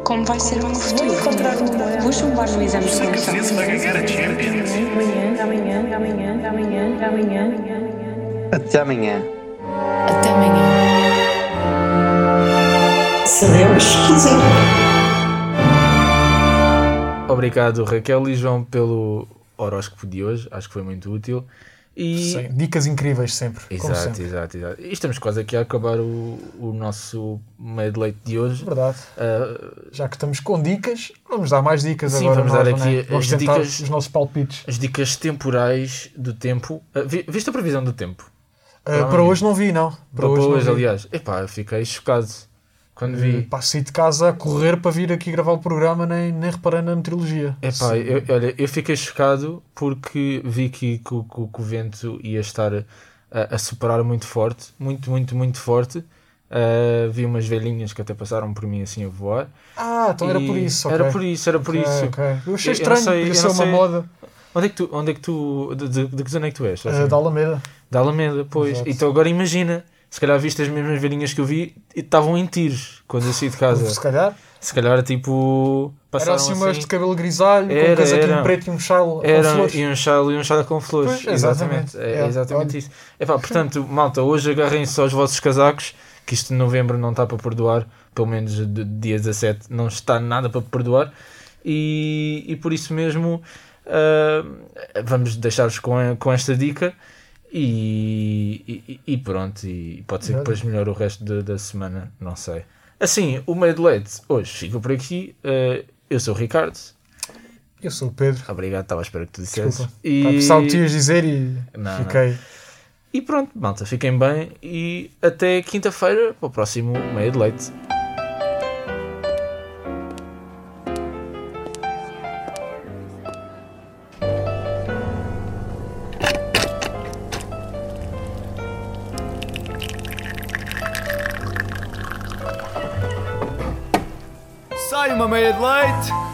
[SPEAKER 1] Como vai ser o meu futuro? Vou chumbar no exame de seleção.
[SPEAKER 9] Até amanhã.
[SPEAKER 1] Até amanhã.
[SPEAKER 6] Se Deus quiser.
[SPEAKER 2] Obrigado, Raquel e João, pelo horóscopo de hoje. Acho que foi muito útil. E...
[SPEAKER 3] Sim, dicas incríveis sempre.
[SPEAKER 2] Exato,
[SPEAKER 3] sempre.
[SPEAKER 2] exato, exato. E estamos quase aqui a acabar o, o nosso meio de leite de hoje.
[SPEAKER 3] Verdade.
[SPEAKER 2] Ah,
[SPEAKER 3] Já que estamos com dicas, vamos dar mais dicas
[SPEAKER 2] Sim,
[SPEAKER 3] agora.
[SPEAKER 2] vamos
[SPEAKER 3] nós,
[SPEAKER 2] dar
[SPEAKER 3] é?
[SPEAKER 2] aqui
[SPEAKER 3] Vamos
[SPEAKER 2] as dicas-
[SPEAKER 3] os nossos palpites.
[SPEAKER 2] as dicas temporais do tempo. Ah, vi- viste a previsão do tempo?
[SPEAKER 3] Uh, para hoje não vi, não. Para,
[SPEAKER 2] Para
[SPEAKER 3] hoje,
[SPEAKER 2] hoje,
[SPEAKER 3] não
[SPEAKER 2] aliás. Epá, fiquei chocado quando
[SPEAKER 3] Uh,
[SPEAKER 2] vi.
[SPEAKER 3] pá, saí de casa a correr para vir aqui gravar o programa, nem, nem reparei na meteorologia.
[SPEAKER 2] Epá, eu, olha, eu fiquei chocado porque vi que, que o- que que o vento ia estar a, a superar muito forte, muito, muito, muito forte. Ah, vi umas velhinhas que até passaram por mim assim a voar.
[SPEAKER 3] Ah, então era por isso.
[SPEAKER 2] Era
[SPEAKER 3] ok.
[SPEAKER 2] por isso, era por
[SPEAKER 3] Ok,
[SPEAKER 2] isso.
[SPEAKER 3] ok. Eu achei
[SPEAKER 2] Eu- eu
[SPEAKER 3] estranho,
[SPEAKER 2] não sei- eu
[SPEAKER 3] ser
[SPEAKER 2] não
[SPEAKER 3] uma
[SPEAKER 2] sei-
[SPEAKER 3] moda
[SPEAKER 2] Onde é que tu, onde é que tu, de, de, de que zona é que tu és?
[SPEAKER 3] uh, da Alameda.
[SPEAKER 2] Da Alameda, pois.
[SPEAKER 3] Exato.
[SPEAKER 2] Então agora imagina, se calhar viste as mesmas velhinhas que eu vi e estavam em tiros quando eu saí de casa.
[SPEAKER 3] Se calhar.
[SPEAKER 2] Se calhar tipo.
[SPEAKER 3] Era assim
[SPEAKER 2] assim,
[SPEAKER 3] umas de cabelo grisalho, com
[SPEAKER 2] Era,
[SPEAKER 3] um casaquinho
[SPEAKER 2] era.
[SPEAKER 3] preto e um chale
[SPEAKER 2] Era,
[SPEAKER 3] com flores.
[SPEAKER 2] e um chale e um chale com flores.
[SPEAKER 3] Pois, exatamente.
[SPEAKER 2] exatamente. É,
[SPEAKER 3] É,
[SPEAKER 2] exatamente
[SPEAKER 3] olha.
[SPEAKER 2] isso. Epá, portanto, malta, hoje agarrem-se aos vossos casacos, que isto de novembro não está para perdoar, pelo menos de dia 17 não está nada para perdoar, e, e por isso mesmo ah, vamos deixar-vos com, com esta dica. E, e, e pronto, e pode ser que depois melhore o resto da- da semana, não sei. Assim, o meio de leite hoje fica por aqui. Ah, eu sou o Ricardo.
[SPEAKER 3] Eu sou o Pedro.
[SPEAKER 2] Obrigado, estava à espera que tu dissesse.
[SPEAKER 3] Desculpa. E... Pensava que tu ias dizer e
[SPEAKER 2] Não,
[SPEAKER 3] fiquei.
[SPEAKER 2] E pronto, malta, fiquem bem e até quinta-feira para o próximo meio de leite.
[SPEAKER 10] Sai